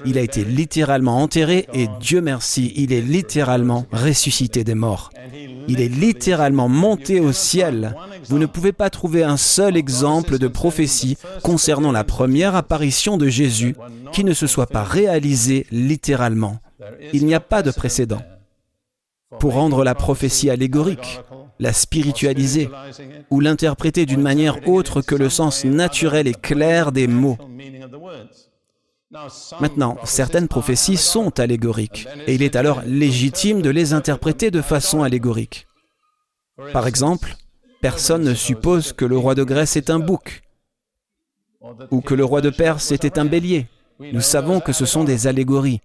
Il a été littéralement enterré et Dieu merci, il est littéralement ressuscité des morts. Il est littéralement monté au ciel. Vous ne pouvez pas trouver un seul exemple de prophétie concernant la première apparition de Jésus qui ne se soit pas réalisé littéralement. Il n'y a pas de précédent. Pour rendre la prophétie allégorique, la spiritualiser ou l'interpréter d'une manière autre que le sens naturel et clair des mots. Maintenant, certaines prophéties sont allégoriques, et il est alors légitime de les interpréter de façon allégorique. Par exemple, personne ne suppose que le roi de Grèce est un bouc, ou que le roi de Perse était un bélier. Nous savons que ce sont des allégories.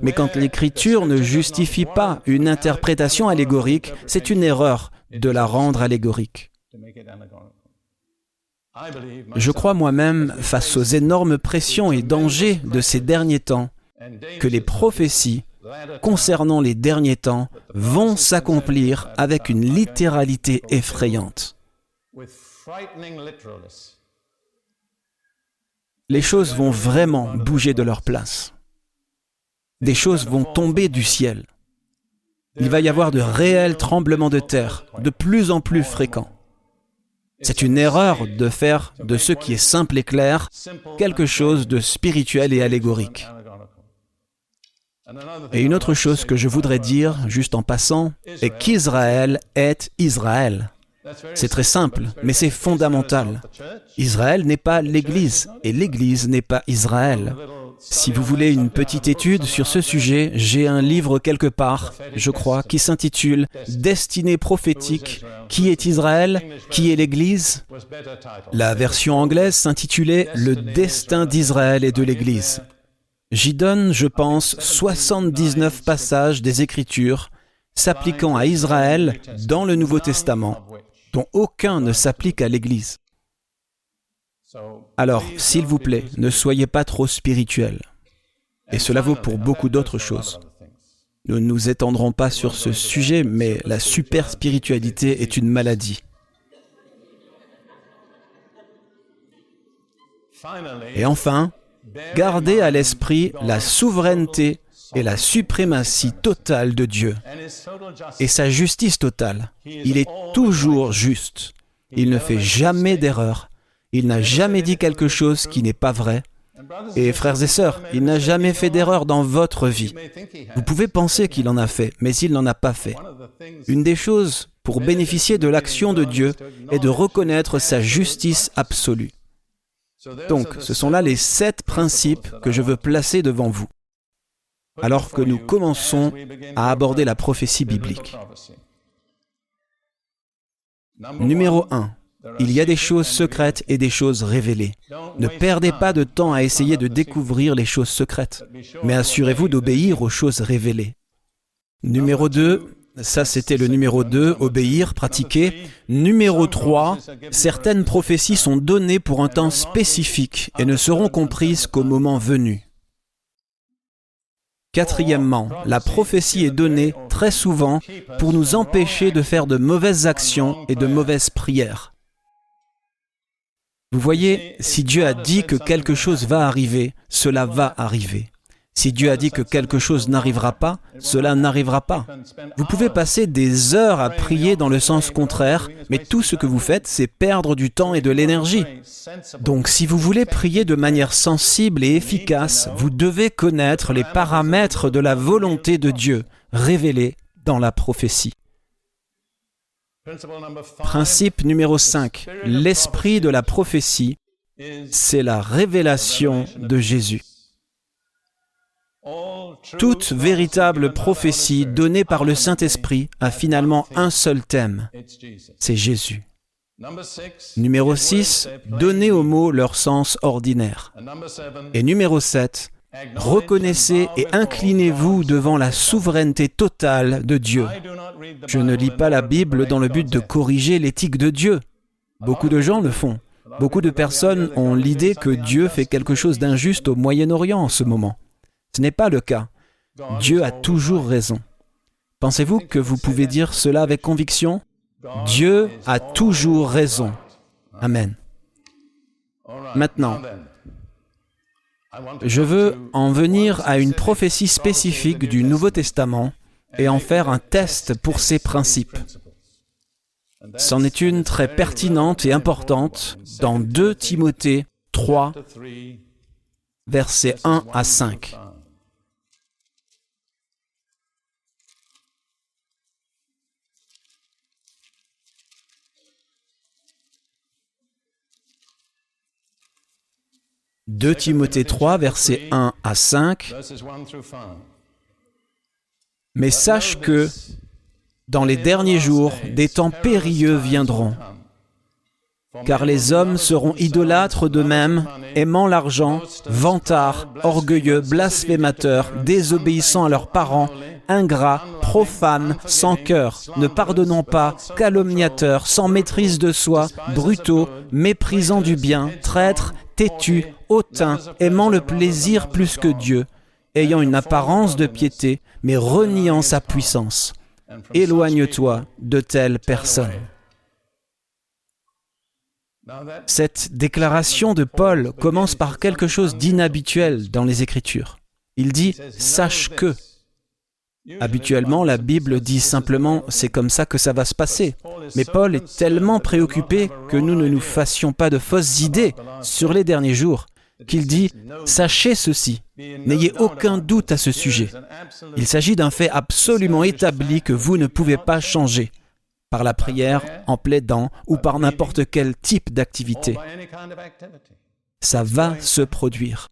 Mais quand l'Écriture ne justifie pas une interprétation allégorique, c'est une erreur de la rendre allégorique. Je crois moi-même, face aux énormes pressions et dangers de ces derniers temps, que les prophéties concernant les derniers temps vont s'accomplir avec une littéralité effrayante. Les choses vont vraiment bouger de leur place des choses vont tomber du ciel. Il va y avoir de réels tremblements de terre, de plus en plus fréquents. C'est une erreur de faire de ce qui est simple et clair quelque chose de spirituel et allégorique. Et une autre chose que je voudrais dire, juste en passant, est qu'Israël est Israël. C'est très simple, mais c'est fondamental. Israël n'est pas l'Église, et l'Église n'est pas Israël. Si vous voulez une petite étude sur ce sujet, j'ai un livre quelque part, je crois, qui s'intitule Destinée prophétique, qui est Israël, qui est l'Église? La version anglaise s'intitulait Le destin d'Israël et de l'Église. J'y donne, je pense, 79 passages des Écritures s'appliquant à Israël dans le Nouveau Testament, dont aucun ne s'applique à l'Église. Alors, s'il vous plaît, ne soyez pas trop spirituel. Et cela vaut pour beaucoup d'autres choses. Nous ne nous étendrons pas sur ce sujet, mais la super spiritualité est une maladie. Et enfin, gardez à l'esprit la souveraineté et la suprématie totale de Dieu et sa justice totale. Il est toujours juste. Il ne fait jamais d'erreur il n'a jamais dit quelque chose qui n'est pas vrai. Et frères et sœurs, il n'a jamais fait d'erreur dans votre vie. Vous pouvez penser qu'il en a fait, mais il n'en a pas fait. Une des choses pour bénéficier de l'action de Dieu est de reconnaître sa justice absolue. Donc, ce sont là les sept principes que je veux placer devant vous, alors que nous commençons à aborder la prophétie biblique. Numéro 1. Il y a des choses secrètes et des choses révélées. Ne perdez pas de temps à essayer de découvrir les choses secrètes, mais assurez-vous d'obéir aux choses révélées. Numéro 2, ça c'était le numéro 2, obéir, pratiquer. Numéro 3, certaines prophéties sont données pour un temps spécifique et ne seront comprises qu'au moment venu. Quatrièmement, la prophétie est donnée très souvent pour nous empêcher de faire de mauvaises actions et de mauvaises prières. Vous voyez, si Dieu a dit que quelque chose va arriver, cela va arriver. Si Dieu a dit que quelque chose n'arrivera pas, cela n'arrivera pas. Vous pouvez passer des heures à prier dans le sens contraire, mais tout ce que vous faites, c'est perdre du temps et de l'énergie. Donc si vous voulez prier de manière sensible et efficace, vous devez connaître les paramètres de la volonté de Dieu révélés dans la prophétie. Principe numéro 5. L'esprit de la prophétie, c'est la révélation de Jésus. Toute véritable prophétie donnée par le Saint-Esprit a finalement un seul thème, c'est Jésus. Numéro 6, donnez aux mots leur sens ordinaire. Et numéro 7, reconnaissez et inclinez-vous devant la souveraineté totale de Dieu. Je ne lis pas la Bible dans le but de corriger l'éthique de Dieu. Beaucoup de gens le font. Beaucoup de personnes ont l'idée que Dieu fait quelque chose d'injuste au Moyen-Orient en ce moment. Ce n'est pas le cas. Dieu a toujours raison. Pensez-vous que vous pouvez dire cela avec conviction? Dieu a toujours raison. Amen. Maintenant, je veux en venir à une prophétie spécifique du Nouveau Testament et en faire un test pour ces principes. C'en est une très pertinente et importante dans 2 Timothée 3, versets 1 à 5. 2 Timothée 3, versets 1 à 5. Mais sache que dans les derniers jours, des temps périlleux viendront. Car les hommes seront idolâtres d'eux-mêmes, aimant l'argent, vantards, orgueilleux, blasphémateurs, désobéissant à leurs parents, ingrats, profanes, sans cœur, ne pardonnant pas, calomniateurs, sans maîtrise de soi, brutaux, méprisant du bien, traîtres, têtus, hautains, aimant le plaisir plus que Dieu, ayant une apparence de piété, mais reniant sa puissance. Éloigne-toi de telles personnes. Cette déclaration de Paul commence par quelque chose d'inhabituel dans les Écritures. Il dit ⁇ Sache que ⁇ Habituellement, la Bible dit simplement c'est comme ça que ça va se passer. Mais Paul est tellement préoccupé que nous ne nous fassions pas de fausses idées sur les derniers jours qu'il dit Sachez ceci, n'ayez aucun doute à ce sujet. Il s'agit d'un fait absolument établi que vous ne pouvez pas changer par la prière, en plaidant ou par n'importe quel type d'activité. Ça va se produire.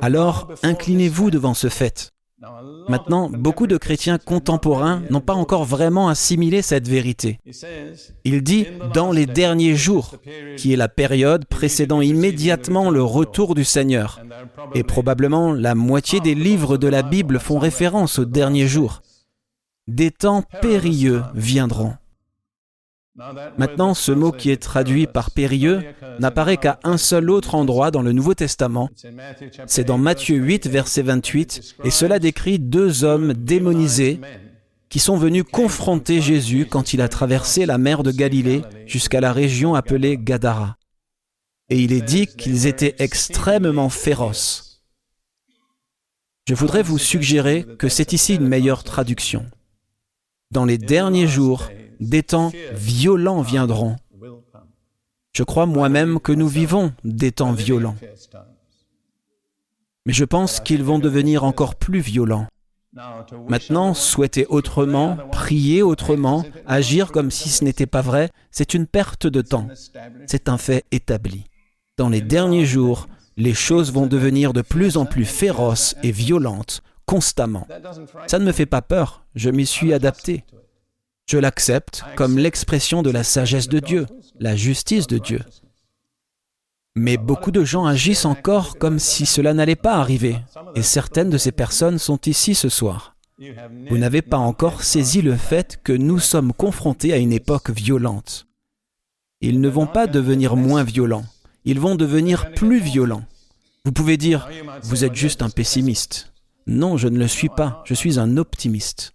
Alors, inclinez-vous devant ce fait. Maintenant, beaucoup de chrétiens contemporains n'ont pas encore vraiment assimilé cette vérité. Il dit dans les derniers jours, qui est la période précédant immédiatement le retour du Seigneur. Et probablement la moitié des livres de la Bible font référence aux derniers jours. Des temps périlleux viendront. Maintenant, ce mot qui est traduit par périlleux n'apparaît qu'à un seul autre endroit dans le Nouveau Testament. C'est dans Matthieu 8, verset 28, et cela décrit deux hommes démonisés qui sont venus confronter Jésus quand il a traversé la mer de Galilée jusqu'à la région appelée Gadara. Et il est dit qu'ils étaient extrêmement féroces. Je voudrais vous suggérer que c'est ici une meilleure traduction. Dans les derniers jours, des temps violents viendront. Je crois moi-même que nous vivons des temps violents. Mais je pense qu'ils vont devenir encore plus violents. Maintenant, souhaiter autrement, prier autrement, agir comme si ce n'était pas vrai, c'est une perte de temps. C'est un fait établi. Dans les derniers jours, les choses vont devenir de plus en plus féroces et violentes, constamment. Ça ne me fait pas peur, je m'y suis adapté. Je l'accepte comme l'expression de la sagesse de Dieu, la justice de Dieu. Mais beaucoup de gens agissent encore comme si cela n'allait pas arriver, et certaines de ces personnes sont ici ce soir. Vous n'avez pas encore saisi le fait que nous sommes confrontés à une époque violente. Ils ne vont pas devenir moins violents, ils vont devenir plus violents. Vous pouvez dire, vous êtes juste un pessimiste. Non, je ne le suis pas, je suis un optimiste.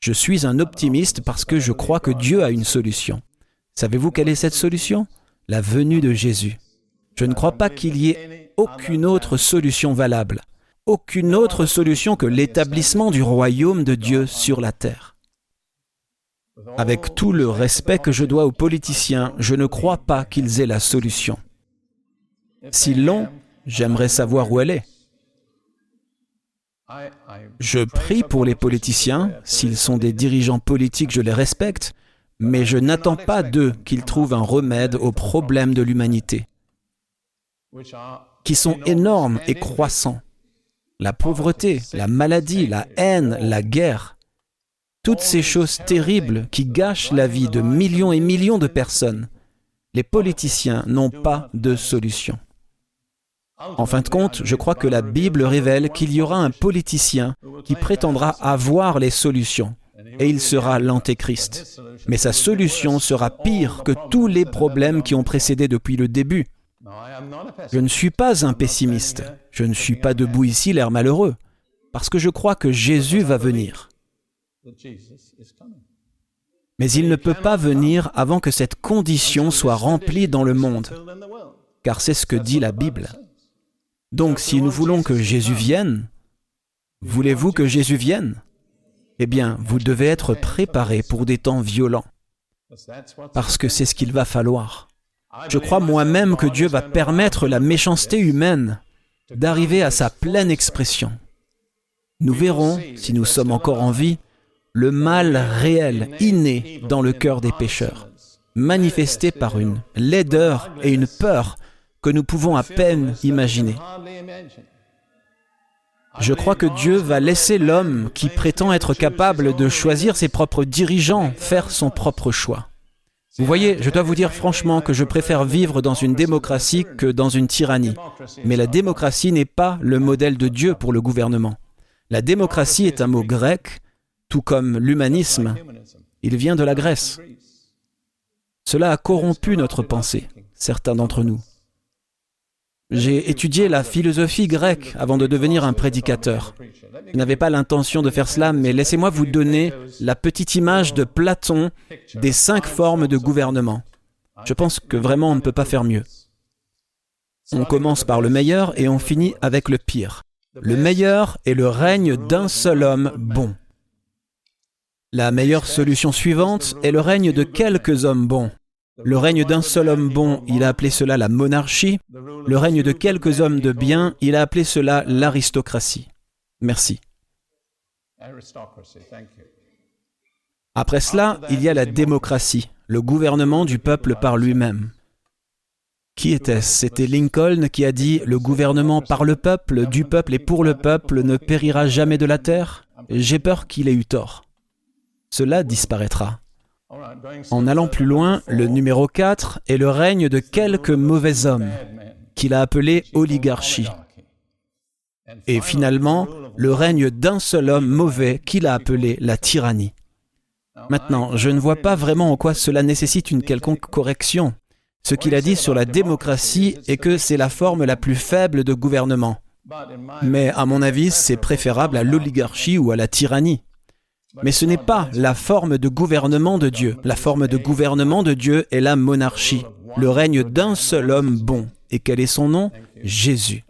Je suis un optimiste parce que je crois que Dieu a une solution. Savez-vous quelle est cette solution? La venue de Jésus. Je ne crois pas qu'il y ait aucune autre solution valable, aucune autre solution que l'établissement du royaume de Dieu sur la terre. Avec tout le respect que je dois aux politiciens, je ne crois pas qu'ils aient la solution. S'ils l'ont, j'aimerais savoir où elle est. Je prie pour les politiciens, s'ils sont des dirigeants politiques, je les respecte, mais je n'attends pas d'eux qu'ils trouvent un remède aux problèmes de l'humanité, qui sont énormes et croissants. La pauvreté, la maladie, la haine, la guerre, toutes ces choses terribles qui gâchent la vie de millions et millions de personnes. Les politiciens n'ont pas de solution. En fin de compte, je crois que la Bible révèle qu'il y aura un politicien qui prétendra avoir les solutions, et il sera l'antéchrist. Mais sa solution sera pire que tous les problèmes qui ont précédé depuis le début. Je ne suis pas un pessimiste, je ne suis pas debout ici l'air malheureux, parce que je crois que Jésus va venir. Mais il ne peut pas venir avant que cette condition soit remplie dans le monde, car c'est ce que dit la Bible. Donc si nous voulons que Jésus vienne, voulez-vous que Jésus vienne? Eh bien, vous devez être préparé pour des temps violents, parce que c'est ce qu'il va falloir. Je crois moi-même que Dieu va permettre la méchanceté humaine d'arriver à sa pleine expression. Nous verrons, si nous sommes encore en vie, le mal réel, inné dans le cœur des pécheurs, manifesté par une laideur et une peur que nous pouvons à peine imaginer. Je crois que Dieu va laisser l'homme qui prétend être capable de choisir ses propres dirigeants faire son propre choix. Vous voyez, je dois vous dire franchement que je préfère vivre dans une démocratie que dans une tyrannie. Mais la démocratie n'est pas le modèle de Dieu pour le gouvernement. La démocratie est un mot grec, tout comme l'humanisme. Il vient de la Grèce. Cela a corrompu notre pensée, certains d'entre nous. J'ai étudié la philosophie grecque avant de devenir un prédicateur. Je n'avais pas l'intention de faire cela, mais laissez-moi vous donner la petite image de Platon des cinq formes de gouvernement. Je pense que vraiment on ne peut pas faire mieux. On commence par le meilleur et on finit avec le pire. Le meilleur est le règne d'un seul homme bon. La meilleure solution suivante est le règne de quelques hommes bons. Le règne d'un seul homme bon, il a appelé cela la monarchie. Le règne de quelques hommes de bien, il a appelé cela l'aristocratie. Merci. Après cela, il y a la démocratie, le gouvernement du peuple par lui-même. Qui était-ce? C'était Lincoln qui a dit ⁇ Le gouvernement par le peuple, du peuple et pour le peuple ne périra jamais de la terre ⁇ J'ai peur qu'il ait eu tort. Cela disparaîtra. En allant plus loin, le numéro 4 est le règne de quelques mauvais hommes, qu'il a appelé oligarchie. Et finalement, le règne d'un seul homme mauvais qu'il a appelé la tyrannie. Maintenant, je ne vois pas vraiment en quoi cela nécessite une quelconque correction. Ce qu'il a dit sur la démocratie est que c'est la forme la plus faible de gouvernement. Mais à mon avis, c'est préférable à l'oligarchie ou à la tyrannie. Mais ce n'est pas la forme de gouvernement de Dieu. La forme de gouvernement de Dieu est la monarchie, le règne d'un seul homme bon. Et quel est son nom? Jésus.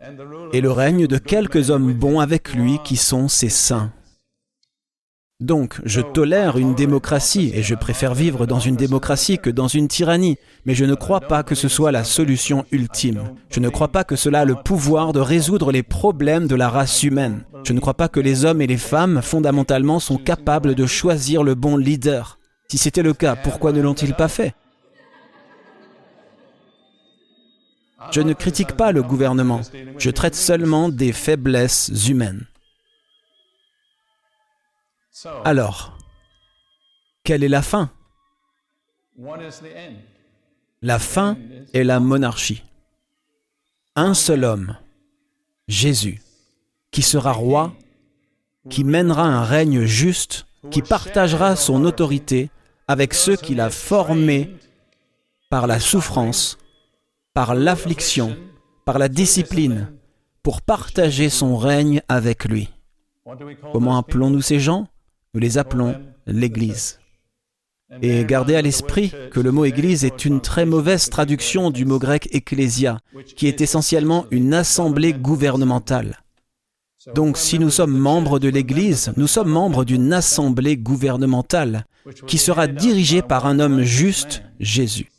Et le règne de quelques hommes bons avec lui qui sont ses saints. Donc, je tolère une démocratie et je préfère vivre dans une démocratie que dans une tyrannie, mais je ne crois pas que ce soit la solution ultime. Je ne crois pas que cela a le pouvoir de résoudre les problèmes de la race humaine. Je ne crois pas que les hommes et les femmes, fondamentalement, sont capables de choisir le bon leader. Si c'était le cas, pourquoi ne l'ont-ils pas fait? Je ne critique pas le gouvernement, je traite seulement des faiblesses humaines. Alors, quelle est la fin? La fin est la monarchie. Un seul homme, Jésus, qui sera roi, qui mènera un règne juste, qui partagera son autorité avec ceux qu'il a formés par la souffrance, par l'affliction, par la discipline, pour partager son règne avec lui. Comment appelons-nous ces gens? Nous les appelons l'Église. Et gardez à l'esprit que le mot Église est une très mauvaise traduction du mot grec ecclésia, qui est essentiellement une assemblée gouvernementale. Donc si nous sommes membres de l'Église, nous sommes membres d'une assemblée gouvernementale qui sera dirigée par un homme juste, Jésus.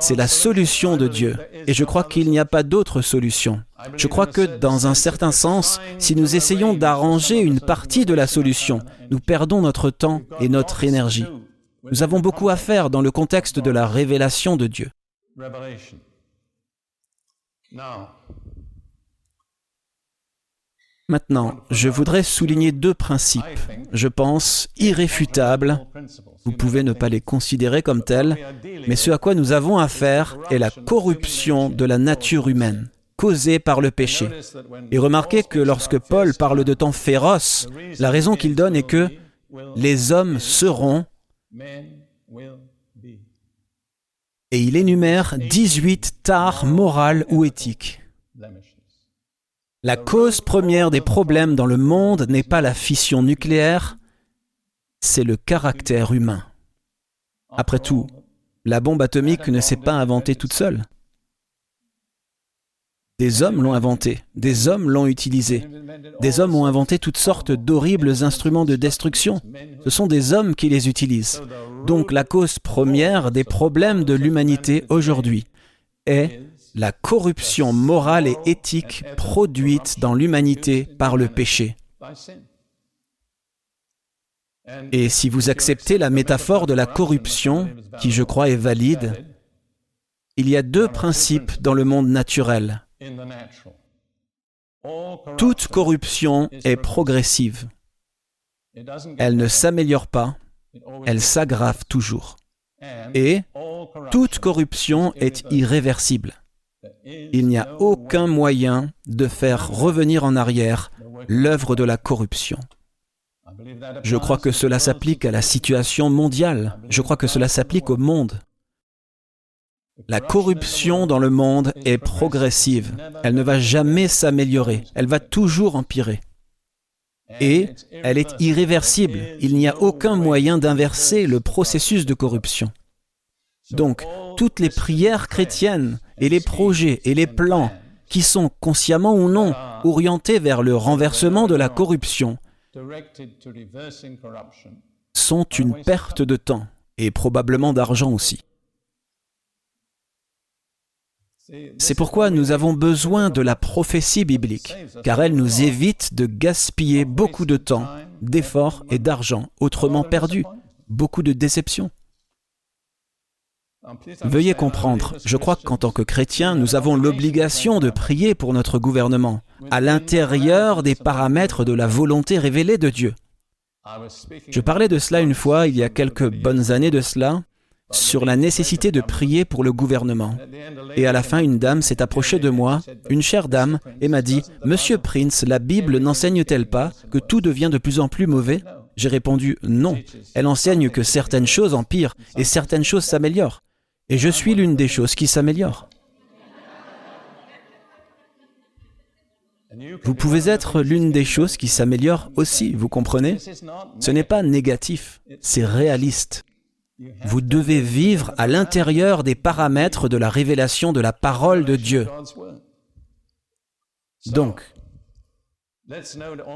C'est la solution de Dieu. Et je crois qu'il n'y a pas d'autre solution. Je crois que, dans un certain sens, si nous essayons d'arranger une partie de la solution, nous perdons notre temps et notre énergie. Nous avons beaucoup à faire dans le contexte de la révélation de Dieu. Maintenant, je voudrais souligner deux principes, je pense, irréfutables. Vous pouvez ne pas les considérer comme tels, mais ce à quoi nous avons affaire est la corruption de la nature humaine, causée par le péché. Et remarquez que lorsque Paul parle de temps féroce, la raison qu'il donne est que les hommes seront et il énumère 18 tares morales ou éthiques. La cause première des problèmes dans le monde n'est pas la fission nucléaire, c'est le caractère humain. Après tout, la bombe atomique ne s'est pas inventée toute seule. Des hommes l'ont inventée, des hommes l'ont utilisée, des hommes ont inventé toutes sortes d'horribles instruments de destruction. Ce sont des hommes qui les utilisent. Donc la cause première des problèmes de l'humanité aujourd'hui est la corruption morale et éthique produite dans l'humanité par le péché. Et si vous acceptez la métaphore de la corruption, qui je crois est valide, il y a deux principes dans le monde naturel. Toute corruption est progressive. Elle ne s'améliore pas, elle s'aggrave toujours. Et toute corruption est irréversible. Il n'y a aucun moyen de faire revenir en arrière l'œuvre de la corruption. Je crois que cela s'applique à la situation mondiale. Je crois que cela s'applique au monde. La corruption dans le monde est progressive. Elle ne va jamais s'améliorer. Elle va toujours empirer. Et elle est irréversible. Il n'y a aucun moyen d'inverser le processus de corruption. Donc, toutes les prières chrétiennes et les projets et les plans qui sont consciemment ou non orientés vers le renversement de la corruption sont une perte de temps et probablement d'argent aussi. C'est pourquoi nous avons besoin de la prophétie biblique, car elle nous évite de gaspiller beaucoup de temps, d'efforts et d'argent autrement perdus, beaucoup de déceptions. Veuillez comprendre, je crois qu'en tant que chrétiens, nous avons l'obligation de prier pour notre gouvernement, à l'intérieur des paramètres de la volonté révélée de Dieu. Je parlais de cela une fois, il y a quelques bonnes années de cela, sur la nécessité de prier pour le gouvernement. Et à la fin, une dame s'est approchée de moi, une chère dame, et m'a dit, Monsieur Prince, la Bible n'enseigne-t-elle pas que tout devient de plus en plus mauvais? J'ai répondu, non. Elle enseigne que certaines choses empirent et certaines choses s'améliorent. Et je suis l'une des choses qui s'améliorent. Vous pouvez être l'une des choses qui s'améliorent aussi, vous comprenez? Ce n'est pas négatif, c'est réaliste. Vous devez vivre à l'intérieur des paramètres de la révélation de la parole de Dieu. Donc,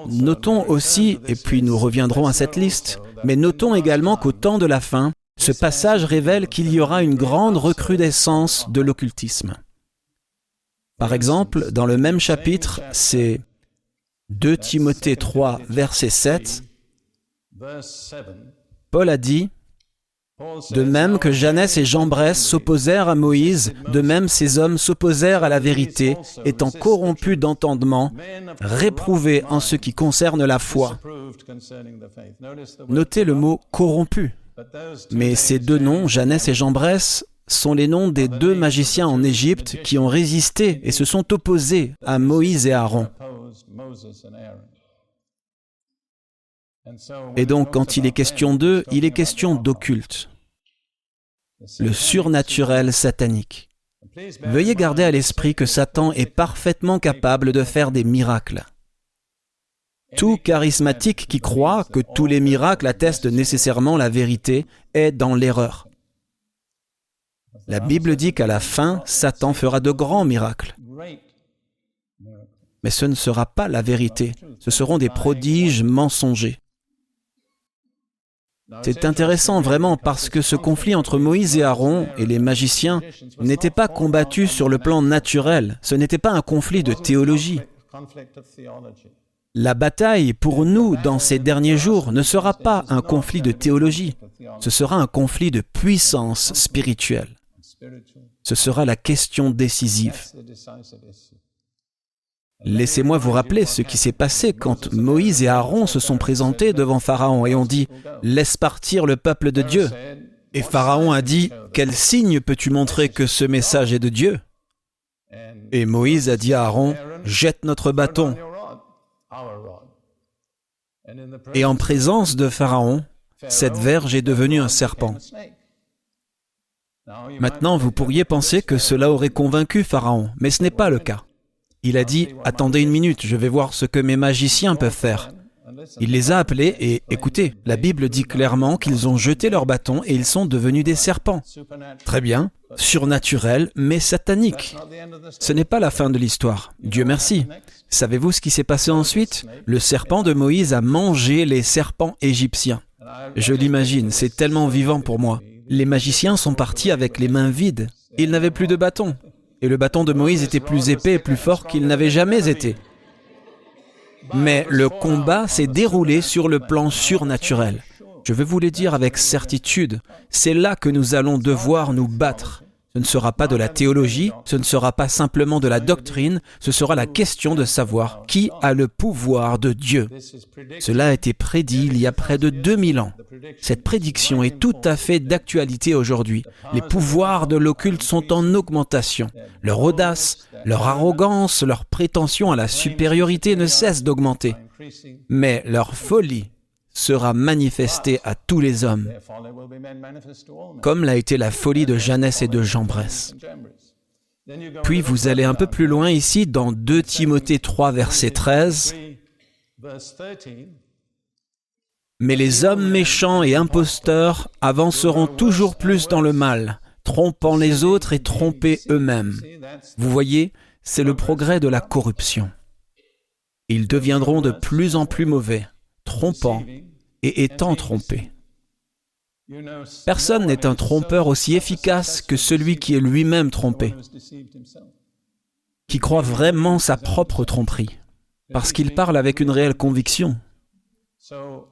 notons aussi, et puis nous reviendrons à cette liste, mais notons également qu'au temps de la fin, ce passage révèle qu'il y aura une grande recrudescence de l'occultisme. Par exemple, dans le même chapitre, c'est 2 Timothée 3, verset 7, Paul a dit, de même que Jeannès et Jambres s'opposèrent à Moïse, de même ces hommes s'opposèrent à la vérité, étant corrompus d'entendement, réprouvés en ce qui concerne la foi. Notez le mot corrompu. Mais ces deux noms, Jeannès et Jambres, sont les noms des deux magiciens en Égypte qui ont résisté et se sont opposés à Moïse et Aaron. Et donc, quand il est question d'eux, il est question d'occulte, le surnaturel satanique. Veuillez garder à l'esprit que Satan est parfaitement capable de faire des miracles. Tout charismatique qui croit que tous les miracles attestent nécessairement la vérité est dans l'erreur. La Bible dit qu'à la fin, Satan fera de grands miracles. Mais ce ne sera pas la vérité, ce seront des prodiges mensongers. C'est intéressant vraiment parce que ce conflit entre Moïse et Aaron et les magiciens n'était pas combattu sur le plan naturel, ce n'était pas un conflit de théologie. La bataille pour nous dans ces derniers jours ne sera pas un conflit de théologie, ce sera un conflit de puissance spirituelle. Ce sera la question décisive. Laissez-moi vous rappeler ce qui s'est passé quand Moïse et Aaron se sont présentés devant Pharaon et ont dit ⁇ Laisse partir le peuple de Dieu ⁇ Et Pharaon a dit ⁇ Quel signe peux-tu montrer que ce message est de Dieu ?⁇ Et Moïse a dit à Aaron ⁇ Jette notre bâton. Et en présence de Pharaon, cette verge est devenue un serpent. Maintenant, vous pourriez penser que cela aurait convaincu Pharaon, mais ce n'est pas le cas. Il a dit, attendez une minute, je vais voir ce que mes magiciens peuvent faire. Il les a appelés et écoutez, la Bible dit clairement qu'ils ont jeté leur bâton et ils sont devenus des serpents. Très bien, surnaturel, mais satanique. Ce n'est pas la fin de l'histoire. Dieu merci. Savez-vous ce qui s'est passé ensuite? Le serpent de Moïse a mangé les serpents égyptiens. Je l'imagine, c'est tellement vivant pour moi. Les magiciens sont partis avec les mains vides. Ils n'avaient plus de bâton et le bâton de Moïse était plus épais et plus fort qu'il n'avait jamais été. Mais le combat s'est déroulé sur le plan surnaturel. Je veux vous le dire avec certitude, c'est là que nous allons devoir nous battre. Ce ne sera pas de la théologie, ce ne sera pas simplement de la doctrine, ce sera la question de savoir qui a le pouvoir de Dieu. Cela a été prédit il y a près de 2000 ans. Cette prédiction est tout à fait d'actualité aujourd'hui. Les pouvoirs de l'occulte sont en augmentation. Leur audace, leur arrogance, leur prétention à la supériorité ne cessent d'augmenter. Mais leur folie sera manifesté à tous les hommes, comme l'a été la folie de Jeannès et de Jean Bresse. Puis vous allez un peu plus loin ici dans 2 Timothée 3 verset 13. Mais les hommes méchants et imposteurs avanceront toujours plus dans le mal, trompant les autres et trompés eux-mêmes. Vous voyez, c'est le progrès de la corruption. Ils deviendront de plus en plus mauvais trompant et étant trompé. Personne n'est un trompeur aussi efficace que celui qui est lui-même trompé, qui croit vraiment sa propre tromperie, parce qu'il parle avec une réelle conviction.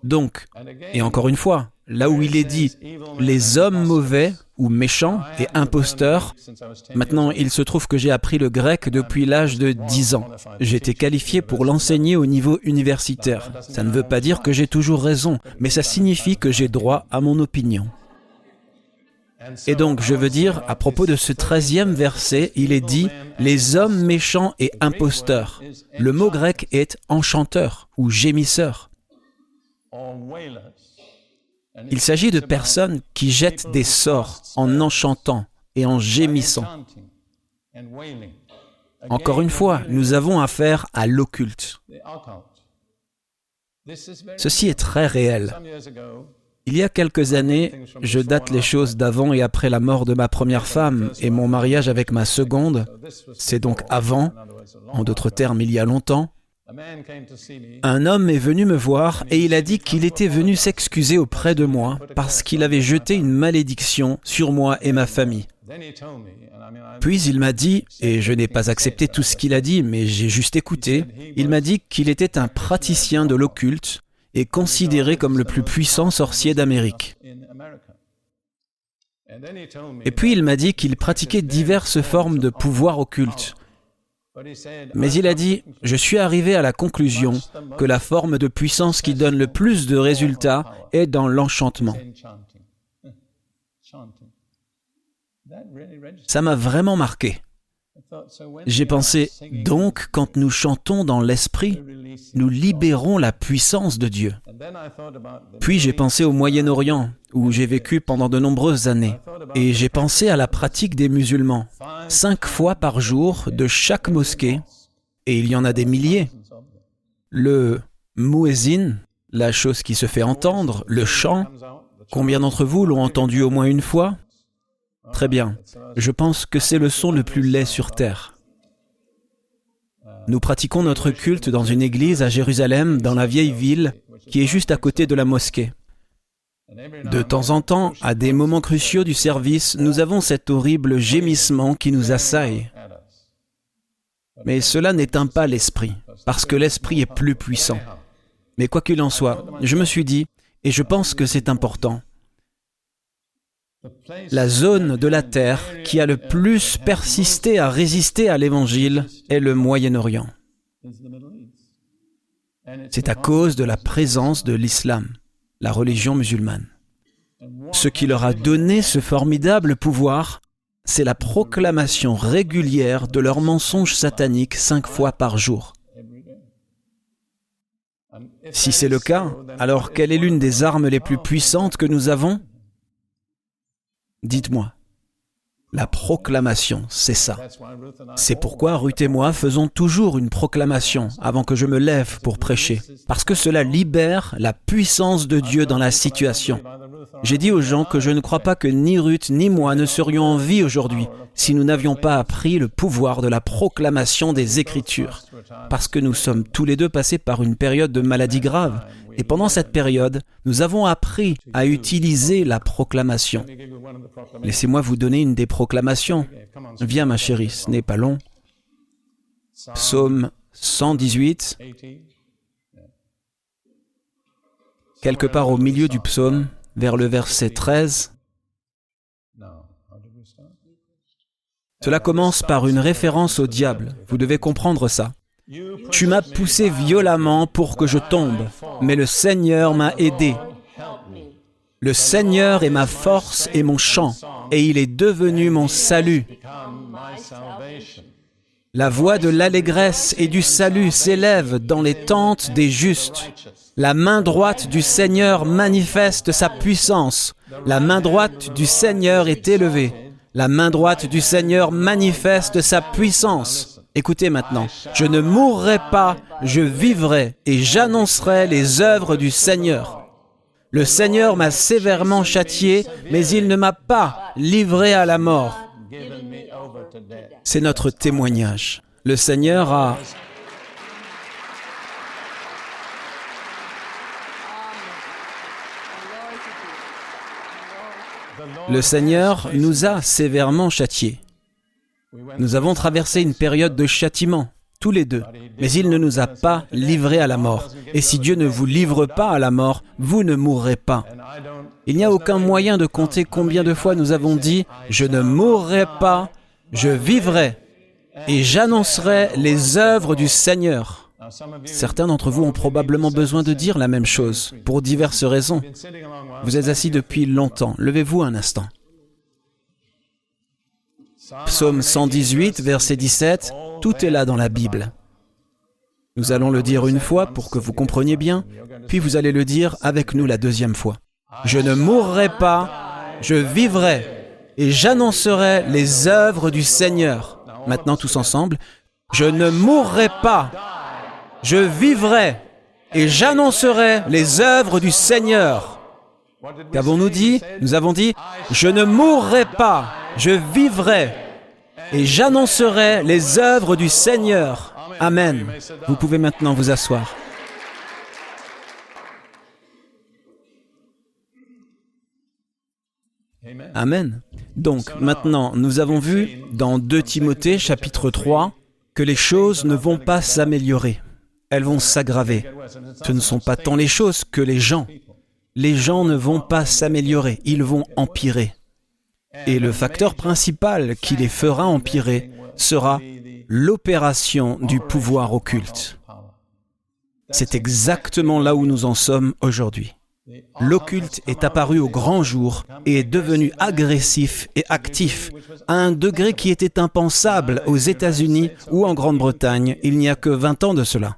Donc, et encore une fois, là où il est dit les hommes mauvais ou méchants et imposteurs, maintenant il se trouve que j'ai appris le grec depuis l'âge de 10 ans. Été qualifié pour l'enseigner au niveau universitaire. Ça ne veut pas dire que j'ai toujours raison, mais ça signifie que j'ai droit à mon opinion. Et donc, je veux dire, à propos de ce treizième verset, il est dit les hommes méchants et imposteurs. Le mot grec est enchanteur ou gémisseur. Il s'agit de personnes qui jettent des sorts en enchantant et en gémissant. Encore une fois, nous avons affaire à l'occulte. Ceci est très réel. Il y a quelques années, je date les choses d'avant et après la mort de ma première femme et mon mariage avec ma seconde, c'est donc avant, en d'autres termes il y a longtemps, un homme est venu me voir et il a dit qu'il était venu s'excuser auprès de moi parce qu'il avait jeté une malédiction sur moi et ma famille. Puis il m'a dit, et je n'ai pas accepté tout ce qu'il a dit, mais j'ai juste écouté, il m'a dit qu'il était un praticien de l'occulte et considéré comme le plus puissant sorcier d'Amérique. Et puis il m'a dit qu'il pratiquait diverses formes de pouvoir occulte, mais il a dit, je suis arrivé à la conclusion que la forme de puissance qui donne le plus de résultats est dans l'enchantement. Ça m'a vraiment marqué. J'ai pensé, donc, quand nous chantons dans l'Esprit, nous libérons la puissance de Dieu. Puis j'ai pensé au Moyen-Orient, où j'ai vécu pendant de nombreuses années, et j'ai pensé à la pratique des musulmans. Cinq fois par jour de chaque mosquée, et il y en a des milliers. Le Muezzin, la chose qui se fait entendre, le chant. Combien d'entre vous l'ont entendu au moins une fois? Très bien. Je pense que c'est le son le plus laid sur Terre. Nous pratiquons notre culte dans une église à Jérusalem, dans la vieille ville, qui est juste à côté de la mosquée. De temps en temps, à des moments cruciaux du service, nous avons cet horrible gémissement qui nous assaille. Mais cela n'éteint pas l'esprit, parce que l'esprit est plus puissant. Mais quoi qu'il en soit, je me suis dit, et je pense que c'est important, la zone de la Terre qui a le plus persisté à résister à l'Évangile est le Moyen-Orient. C'est à cause de la présence de l'islam, la religion musulmane. Ce qui leur a donné ce formidable pouvoir, c'est la proclamation régulière de leurs mensonges sataniques cinq fois par jour. Si c'est le cas, alors quelle est l'une des armes les plus puissantes que nous avons? Dites-moi. La proclamation, c'est ça. C'est pourquoi Ruth et moi faisons toujours une proclamation avant que je me lève pour prêcher, parce que cela libère la puissance de Dieu dans la situation. J'ai dit aux gens que je ne crois pas que ni Ruth ni moi ne serions en vie aujourd'hui si nous n'avions pas appris le pouvoir de la proclamation des Écritures, parce que nous sommes tous les deux passés par une période de maladie grave, et pendant cette période, nous avons appris à utiliser la proclamation. Laissez-moi vous donner une des proclamations. Viens ma chérie, ce n'est pas long. Psaume 118, quelque part au milieu du psaume, vers le verset 13. Cela commence par une référence au diable. Vous devez comprendre ça. Tu m'as poussé violemment pour que je tombe, mais le Seigneur m'a aidé. Le Seigneur est ma force et mon chant, et il est devenu mon salut. La voix de l'allégresse et du salut s'élève dans les tentes des justes. La main droite du Seigneur manifeste sa puissance. La main droite du Seigneur est élevée. La main droite du Seigneur manifeste sa puissance. Écoutez maintenant, je ne mourrai pas, je vivrai et j'annoncerai les œuvres du Seigneur. Le Seigneur m'a sévèrement châtié, mais il ne m'a pas livré à la mort. C'est notre témoignage. Le Seigneur a... Le Seigneur nous a sévèrement châtiés. Nous avons traversé une période de châtiment, tous les deux, mais il ne nous a pas livrés à la mort. Et si Dieu ne vous livre pas à la mort, vous ne mourrez pas. Il n'y a aucun moyen de compter combien de fois nous avons dit ⁇ Je ne mourrai pas, je vivrai et j'annoncerai les œuvres du Seigneur ⁇ Certains d'entre vous ont probablement besoin de dire la même chose, pour diverses raisons. Vous êtes assis depuis longtemps, levez-vous un instant. Psaume 118, verset 17, tout est là dans la Bible. Nous allons le dire une fois pour que vous compreniez bien, puis vous allez le dire avec nous la deuxième fois. Je ne mourrai pas, je vivrai et j'annoncerai les œuvres du Seigneur. Maintenant tous ensemble, je ne mourrai pas, je vivrai et j'annoncerai les œuvres du Seigneur. Qu'avons-nous dit? Nous avons dit, je ne mourrai pas, je vivrai et j'annoncerai les œuvres du Seigneur. Amen. Vous pouvez maintenant vous asseoir. Amen. Donc maintenant, nous avons vu dans 2 Timothée chapitre 3 que les choses ne vont pas s'améliorer, elles vont s'aggraver. Ce ne sont pas tant les choses que les gens. Les gens ne vont pas s'améliorer, ils vont empirer. Et le facteur principal qui les fera empirer sera l'opération du pouvoir occulte. C'est exactement là où nous en sommes aujourd'hui. L'occulte est apparu au grand jour et est devenu agressif et actif à un degré qui était impensable aux États-Unis ou en Grande-Bretagne il n'y a que 20 ans de cela.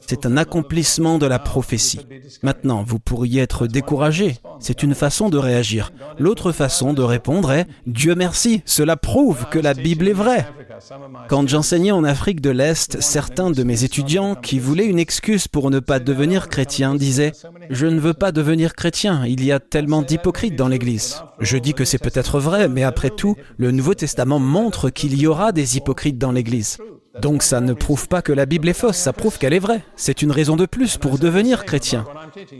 C'est un accomplissement de la prophétie. Maintenant, vous pourriez être découragé. C'est une façon de réagir. L'autre façon de répondre est ⁇ Dieu merci, cela prouve que la Bible est vraie ⁇ Quand j'enseignais en Afrique de l'Est, certains de mes étudiants qui voulaient une excuse pour ne pas devenir chrétien disaient ⁇ Je ne veux pas devenir chrétien, il y a tellement d'hypocrites dans l'Église. Je dis que c'est peut-être vrai, mais après tout, le Nouveau Testament montre qu'il y aura des hypocrites dans l'Église. Donc ça ne prouve pas que la Bible est fausse, ça prouve qu'elle est vraie. C'est une raison de plus pour devenir chrétien.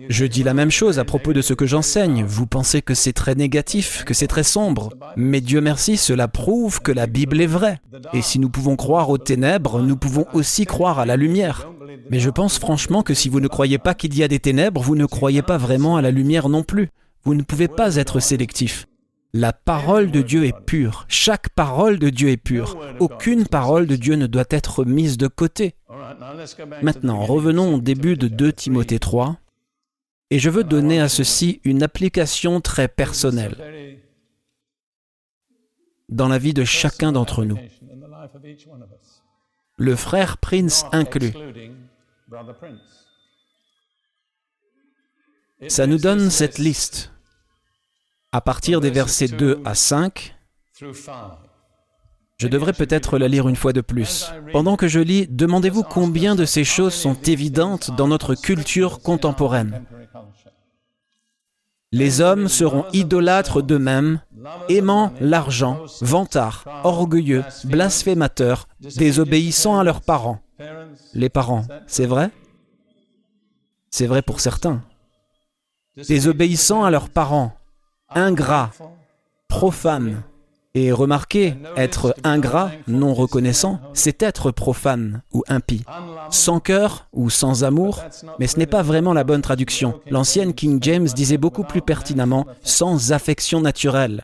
Je dis la même chose à propos de ce que j'enseigne. Vous pensez que c'est très négatif, que c'est très sombre. Mais Dieu merci, cela prouve que la Bible est vraie. Et si nous pouvons croire aux ténèbres, nous pouvons aussi croire à la lumière. Mais je pense franchement que si vous ne croyez pas qu'il y a des ténèbres, vous ne croyez pas vraiment à la lumière non plus. Vous ne pouvez pas être sélectif. La parole de Dieu est pure. Chaque parole de Dieu est pure. Aucune parole de Dieu ne doit être mise de côté. Maintenant, revenons au début de 2 Timothée 3. Et je veux donner à ceci une application très personnelle dans la vie de chacun d'entre nous. Le frère Prince inclus. Ça nous donne cette liste à partir des versets 2 à 5, je devrais peut-être la lire une fois de plus. Pendant que je lis, demandez-vous combien de ces choses sont évidentes dans notre culture contemporaine. Les hommes seront idolâtres d'eux-mêmes, aimant l'argent, vantards, orgueilleux, blasphémateurs, désobéissants à leurs parents. Les parents, c'est vrai? C'est vrai pour certains. Désobéissants à leurs parents, ingrat, profane. Et remarquez, être ingrat, non reconnaissant, c'est être profane ou impie. Sans cœur ou sans amour, mais ce n'est pas vraiment la bonne traduction. L'ancienne King James disait beaucoup plus pertinemment sans affection naturelle.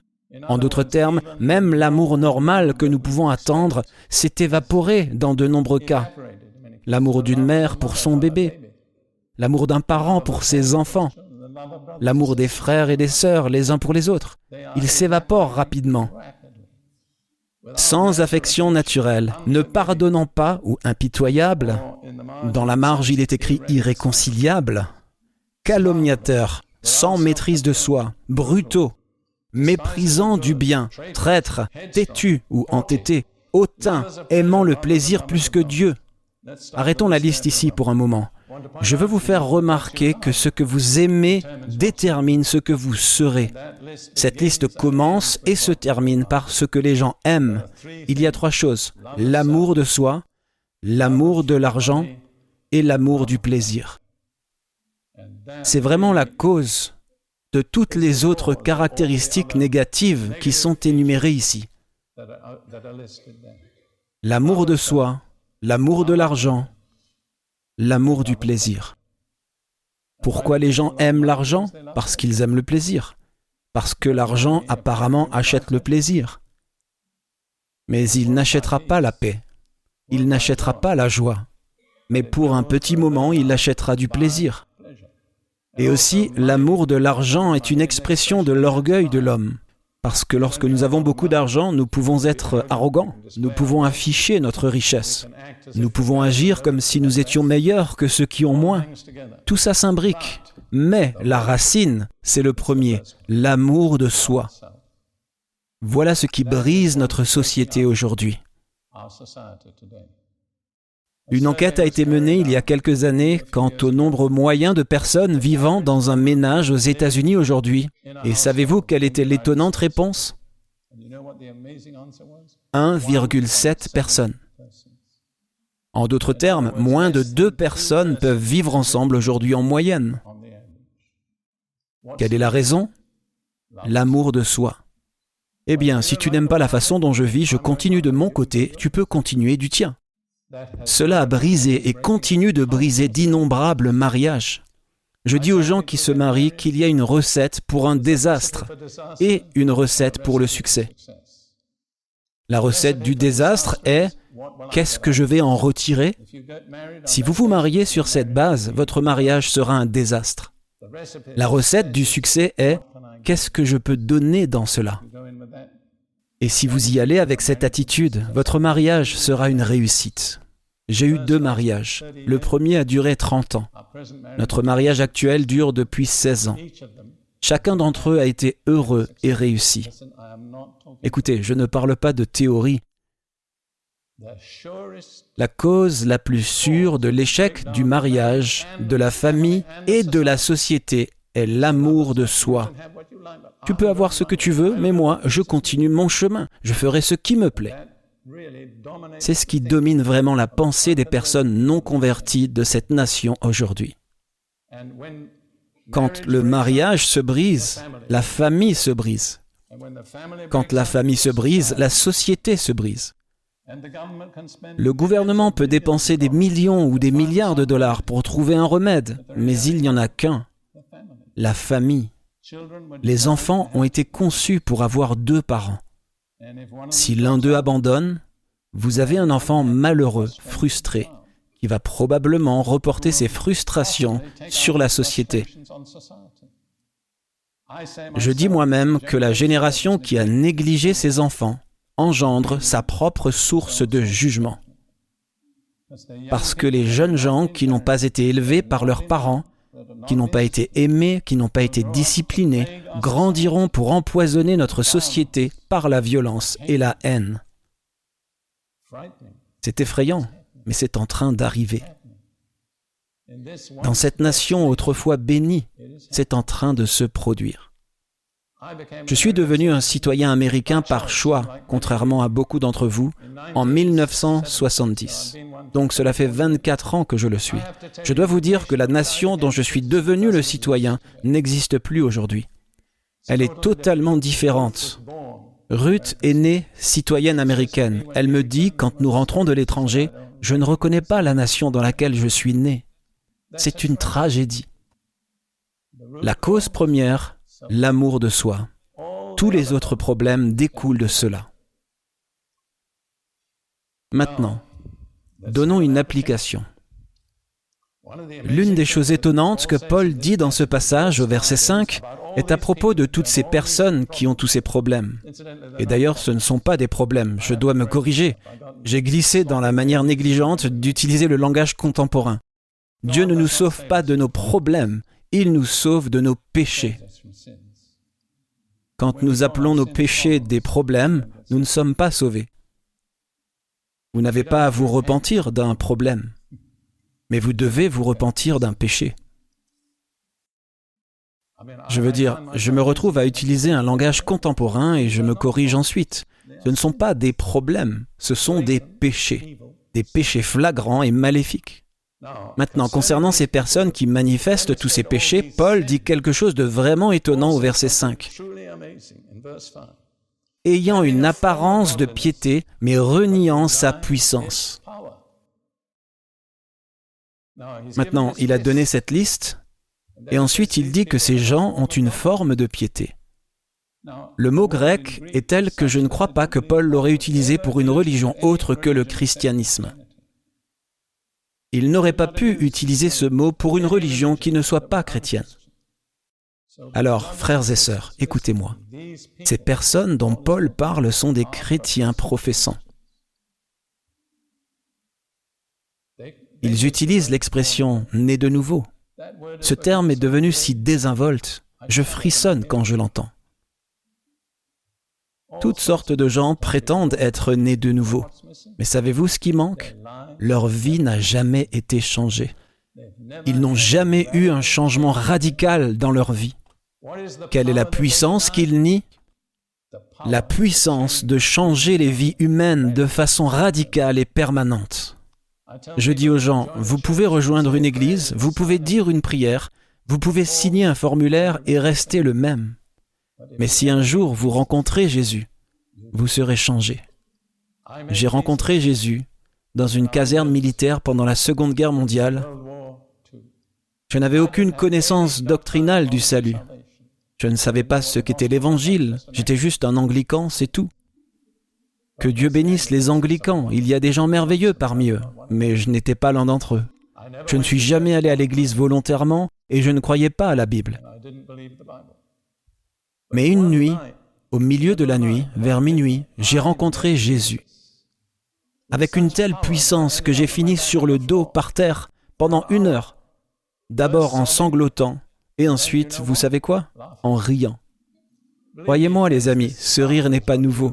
En d'autres termes, même l'amour normal que nous pouvons attendre s'est évaporé dans de nombreux cas. L'amour d'une mère pour son bébé, l'amour d'un parent pour ses enfants, l'amour des frères et des sœurs les uns pour les autres. Il s'évapore rapidement. Sans affection naturelle, ne pardonnant pas ou impitoyable, dans la marge il est écrit irréconciliable, calomniateur, sans maîtrise de soi, brutaux, méprisant du bien, traître, têtu ou entêté, hautain, aimant le plaisir plus que Dieu. Arrêtons la liste ici pour un moment. Je veux vous faire remarquer que ce que vous aimez détermine ce que vous serez. Cette liste commence et se termine par ce que les gens aiment. Il y a trois choses. L'amour de soi, l'amour de l'argent et l'amour du plaisir. C'est vraiment la cause de toutes les autres caractéristiques négatives qui sont énumérées ici. L'amour de soi, l'amour de l'argent, l'amour du plaisir. Pourquoi les gens aiment l'argent? Parce qu'ils aiment le plaisir. Parce que l'argent apparemment achète le plaisir. Mais il n'achètera pas la paix. Il n'achètera pas la joie. Mais pour un petit moment, il achètera du plaisir. Et aussi, l'amour de l'argent est une expression de l'orgueil de l'homme. Parce que lorsque nous avons beaucoup d'argent, nous pouvons être arrogants, nous pouvons afficher notre richesse, nous pouvons agir comme si nous étions meilleurs que ceux qui ont moins. Tout ça s'imbrique. Mais la racine, c'est le premier, l'amour de soi. Voilà ce qui brise notre société aujourd'hui. Une enquête a été menée il y a quelques années quant au nombre moyen de personnes vivant dans un ménage aux États-Unis aujourd'hui. Et savez-vous quelle était l'étonnante réponse? 1,7 personnes. En d'autres termes, moins de deux personnes peuvent vivre ensemble aujourd'hui en moyenne. Quelle est la raison? L'amour de soi. Eh bien, si tu n'aimes pas la façon dont je vis, je continue de mon côté, tu peux continuer du tien. Cela a brisé et continue de briser d'innombrables mariages. Je dis aux gens qui se marient qu'il y a une recette pour un désastre et une recette pour le succès. La recette du désastre est qu'est-ce que je vais en retirer? Si vous vous mariez sur cette base, votre mariage sera un désastre. La recette du succès est qu'est-ce que je peux donner dans cela? Et si vous y allez avec cette attitude, votre mariage sera une réussite. J'ai eu deux mariages. Le premier a duré 30 ans. Notre mariage actuel dure depuis 16 ans. Chacun d'entre eux a été heureux et réussi. Écoutez, je ne parle pas de théorie. La cause la plus sûre de l'échec du mariage, de la famille et de la société est l'amour de soi. Tu peux avoir ce que tu veux, mais moi, je continue mon chemin. Je ferai ce qui me plaît. C'est ce qui domine vraiment la pensée des personnes non converties de cette nation aujourd'hui. Quand le mariage se brise, la famille se brise. Quand la famille se brise, la société se brise. Le gouvernement peut dépenser des millions ou des milliards de dollars pour trouver un remède, mais il n'y en a qu'un, la famille. Les enfants ont été conçus pour avoir deux parents. Si l'un d'eux abandonne, vous avez un enfant malheureux, frustré, qui va probablement reporter ses frustrations sur la société. Je dis moi-même que la génération qui a négligé ses enfants engendre sa propre source de jugement. Parce que les jeunes gens qui n'ont pas été élevés par leurs parents, qui n'ont pas été aimés, qui n'ont pas été disciplinés, grandiront pour empoisonner notre société par la violence et la haine. C'est effrayant, mais c'est en train d'arriver. Dans cette nation autrefois bénie, c'est en train de se produire. Je suis devenu un citoyen américain par choix, contrairement à beaucoup d'entre vous, en 1970. Donc cela fait 24 ans que je le suis. Je dois vous dire que la nation dont je suis devenu le citoyen n'existe plus aujourd'hui. Elle est totalement différente. Ruth est née citoyenne américaine. Elle me dit, quand nous rentrons de l'étranger, je ne reconnais pas la nation dans laquelle je suis né. C'est une tragédie. La cause première, l'amour de soi. Tous les autres problèmes découlent de cela. Maintenant, donnons une application. L'une des choses étonnantes que Paul dit dans ce passage au verset 5 est à propos de toutes ces personnes qui ont tous ces problèmes. Et d'ailleurs, ce ne sont pas des problèmes, je dois me corriger. J'ai glissé dans la manière négligente d'utiliser le langage contemporain. Dieu ne nous sauve pas de nos problèmes, il nous sauve de nos péchés. Quand nous appelons nos péchés des problèmes, nous ne sommes pas sauvés. Vous n'avez pas à vous repentir d'un problème, mais vous devez vous repentir d'un péché. Je veux dire, je me retrouve à utiliser un langage contemporain et je me corrige ensuite. Ce ne sont pas des problèmes, ce sont des péchés, des péchés flagrants et maléfiques. Maintenant, concernant ces personnes qui manifestent tous ces péchés, Paul dit quelque chose de vraiment étonnant au verset 5. Ayant une apparence de piété, mais reniant sa puissance. Maintenant, il a donné cette liste, et ensuite il dit que ces gens ont une forme de piété. Le mot grec est tel que je ne crois pas que Paul l'aurait utilisé pour une religion autre que le christianisme. Il n'aurait pas pu utiliser ce mot pour une religion qui ne soit pas chrétienne. Alors, frères et sœurs, écoutez-moi. Ces personnes dont Paul parle sont des chrétiens professants. Ils utilisent l'expression né de nouveau. Ce terme est devenu si désinvolte, je frissonne quand je l'entends. Toutes sortes de gens prétendent être nés de nouveau. Mais savez-vous ce qui manque? Leur vie n'a jamais été changée. Ils n'ont jamais eu un changement radical dans leur vie. Quelle est la puissance qu'ils nient? La puissance de changer les vies humaines de façon radicale et permanente. Je dis aux gens, vous pouvez rejoindre une église, vous pouvez dire une prière, vous pouvez signer un formulaire et rester le même. Mais si un jour vous rencontrez Jésus, vous serez changé. J'ai rencontré Jésus dans une caserne militaire pendant la Seconde Guerre mondiale. Je n'avais aucune connaissance doctrinale du salut. Je ne savais pas ce qu'était l'Évangile. J'étais juste un anglican, c'est tout. Que Dieu bénisse les anglicans. Il y a des gens merveilleux parmi eux, mais je n'étais pas l'un d'entre eux. Je ne suis jamais allé à l'église volontairement et je ne croyais pas à la Bible. Mais une nuit, au milieu de la nuit, vers minuit, j'ai rencontré Jésus. Avec une telle puissance que j'ai fini sur le dos par terre pendant une heure, d'abord en sanglotant, et ensuite, vous savez quoi? En riant. Croyez-moi les amis, ce rire n'est pas nouveau.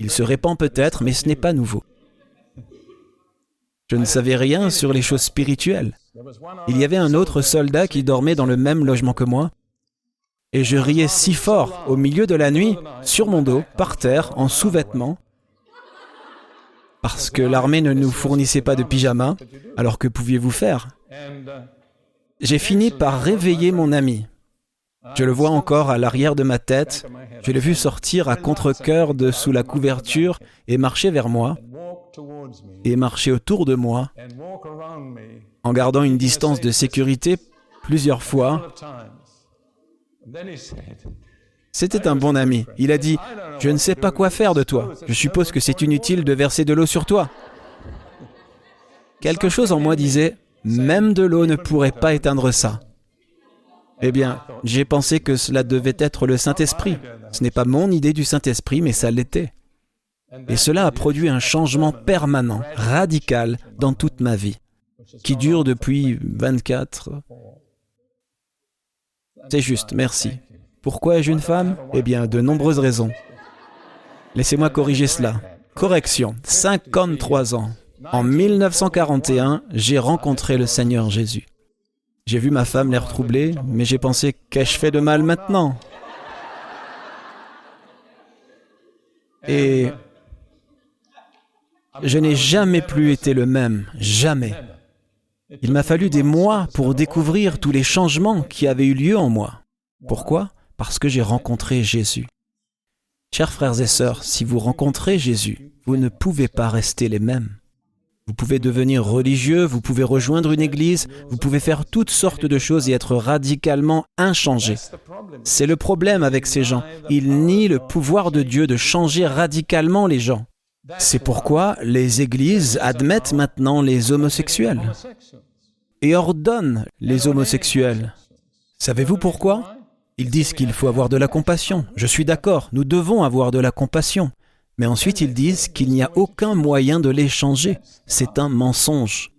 Il se répand peut-être, mais ce n'est pas nouveau. Je ne savais rien sur les choses spirituelles. Il y avait un autre soldat qui dormait dans le même logement que moi, et je riais si fort au milieu de la nuit, sur mon dos, par terre, en sous-vêtements, parce que l'armée ne nous fournissait pas de pyjama, alors que pouviez-vous faire? J'ai fini par réveiller mon ami. Je le vois encore à l'arrière de ma tête. Je l'ai vu sortir à contre-coeur de sous la couverture et marcher vers moi, et marcher autour de moi, en gardant une distance de sécurité plusieurs fois. C'était un bon ami. Il a dit, je ne sais pas quoi faire de toi. Je suppose que c'est inutile de verser de l'eau sur toi. Quelque chose en moi disait, même de l'eau ne pourrait pas éteindre ça. Eh bien, j'ai pensé que cela devait être le Saint-Esprit. Ce n'est pas mon idée du Saint-Esprit, mais ça l'était. Et cela a produit un changement permanent, radical, dans toute ma vie, qui dure depuis 24. C'est juste, merci. Pourquoi ai-je une femme? Eh bien, de nombreuses raisons. Laissez-moi corriger cela. Correction, 53 ans. En 1941, j'ai rencontré le Seigneur Jésus. J'ai vu ma femme l'air troublée, mais j'ai pensé, qu'ai-je fait de mal maintenant? Et je n'ai jamais plus été le même, jamais. Il m'a fallu des mois pour découvrir tous les changements qui avaient eu lieu en moi. Pourquoi? Parce que j'ai rencontré Jésus. Chers frères et sœurs, si vous rencontrez Jésus, vous ne pouvez pas rester les mêmes. Vous pouvez devenir religieux, vous pouvez rejoindre une église, vous pouvez faire toutes sortes de choses et être radicalement inchangé. C'est le problème avec ces gens. Ils nient le pouvoir de Dieu de changer radicalement les gens. C'est pourquoi les églises admettent maintenant les homosexuels et ordonnent les homosexuels. Savez-vous pourquoi? Ils disent qu'il faut avoir de la compassion. Je suis d'accord, nous devons avoir de la compassion. Mais ensuite, ils disent qu'il n'y a aucun moyen de les changer. C'est un mensonge.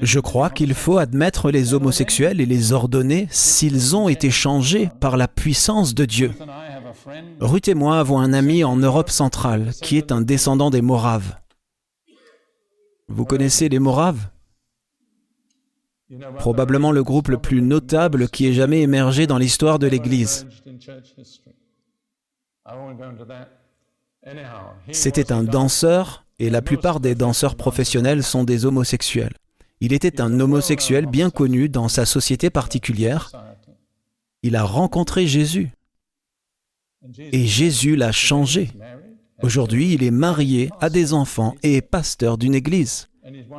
Je crois qu'il faut admettre les homosexuels et les ordonner s'ils ont été changés par la puissance de Dieu. Ruth et moi avons un ami en Europe centrale qui est un descendant des Moraves. Vous connaissez les Moraves? Probablement le groupe le plus notable qui ait jamais émergé dans l'histoire de l'Église. C'était un danseur et la plupart des danseurs professionnels sont des homosexuels. Il était un homosexuel bien connu dans sa société particulière. Il a rencontré Jésus. Et Jésus l'a changé. Aujourd'hui, il est marié, a des enfants et est pasteur d'une église.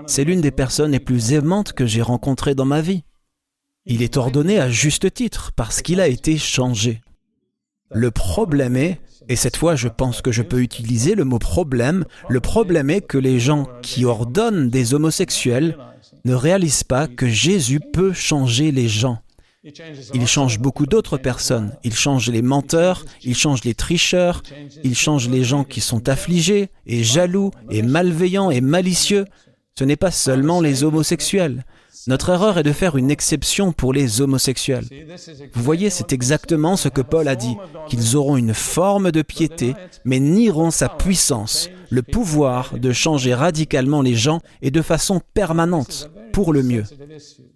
C'est l'une des personnes les plus aimantes que j'ai rencontrées dans ma vie. Il est ordonné à juste titre parce qu'il a été changé. Le problème est et cette fois, je pense que je peux utiliser le mot problème. Le problème est que les gens qui ordonnent des homosexuels ne réalisent pas que Jésus peut changer les gens. Il change beaucoup d'autres personnes. Il change les menteurs, il change les tricheurs, il change les gens qui sont affligés et jaloux et malveillants et malicieux. Ce n'est pas seulement les homosexuels. Notre erreur est de faire une exception pour les homosexuels. Vous voyez, c'est exactement ce que Paul a dit, qu'ils auront une forme de piété, mais nieront sa puissance, le pouvoir de changer radicalement les gens et de façon permanente, pour le mieux.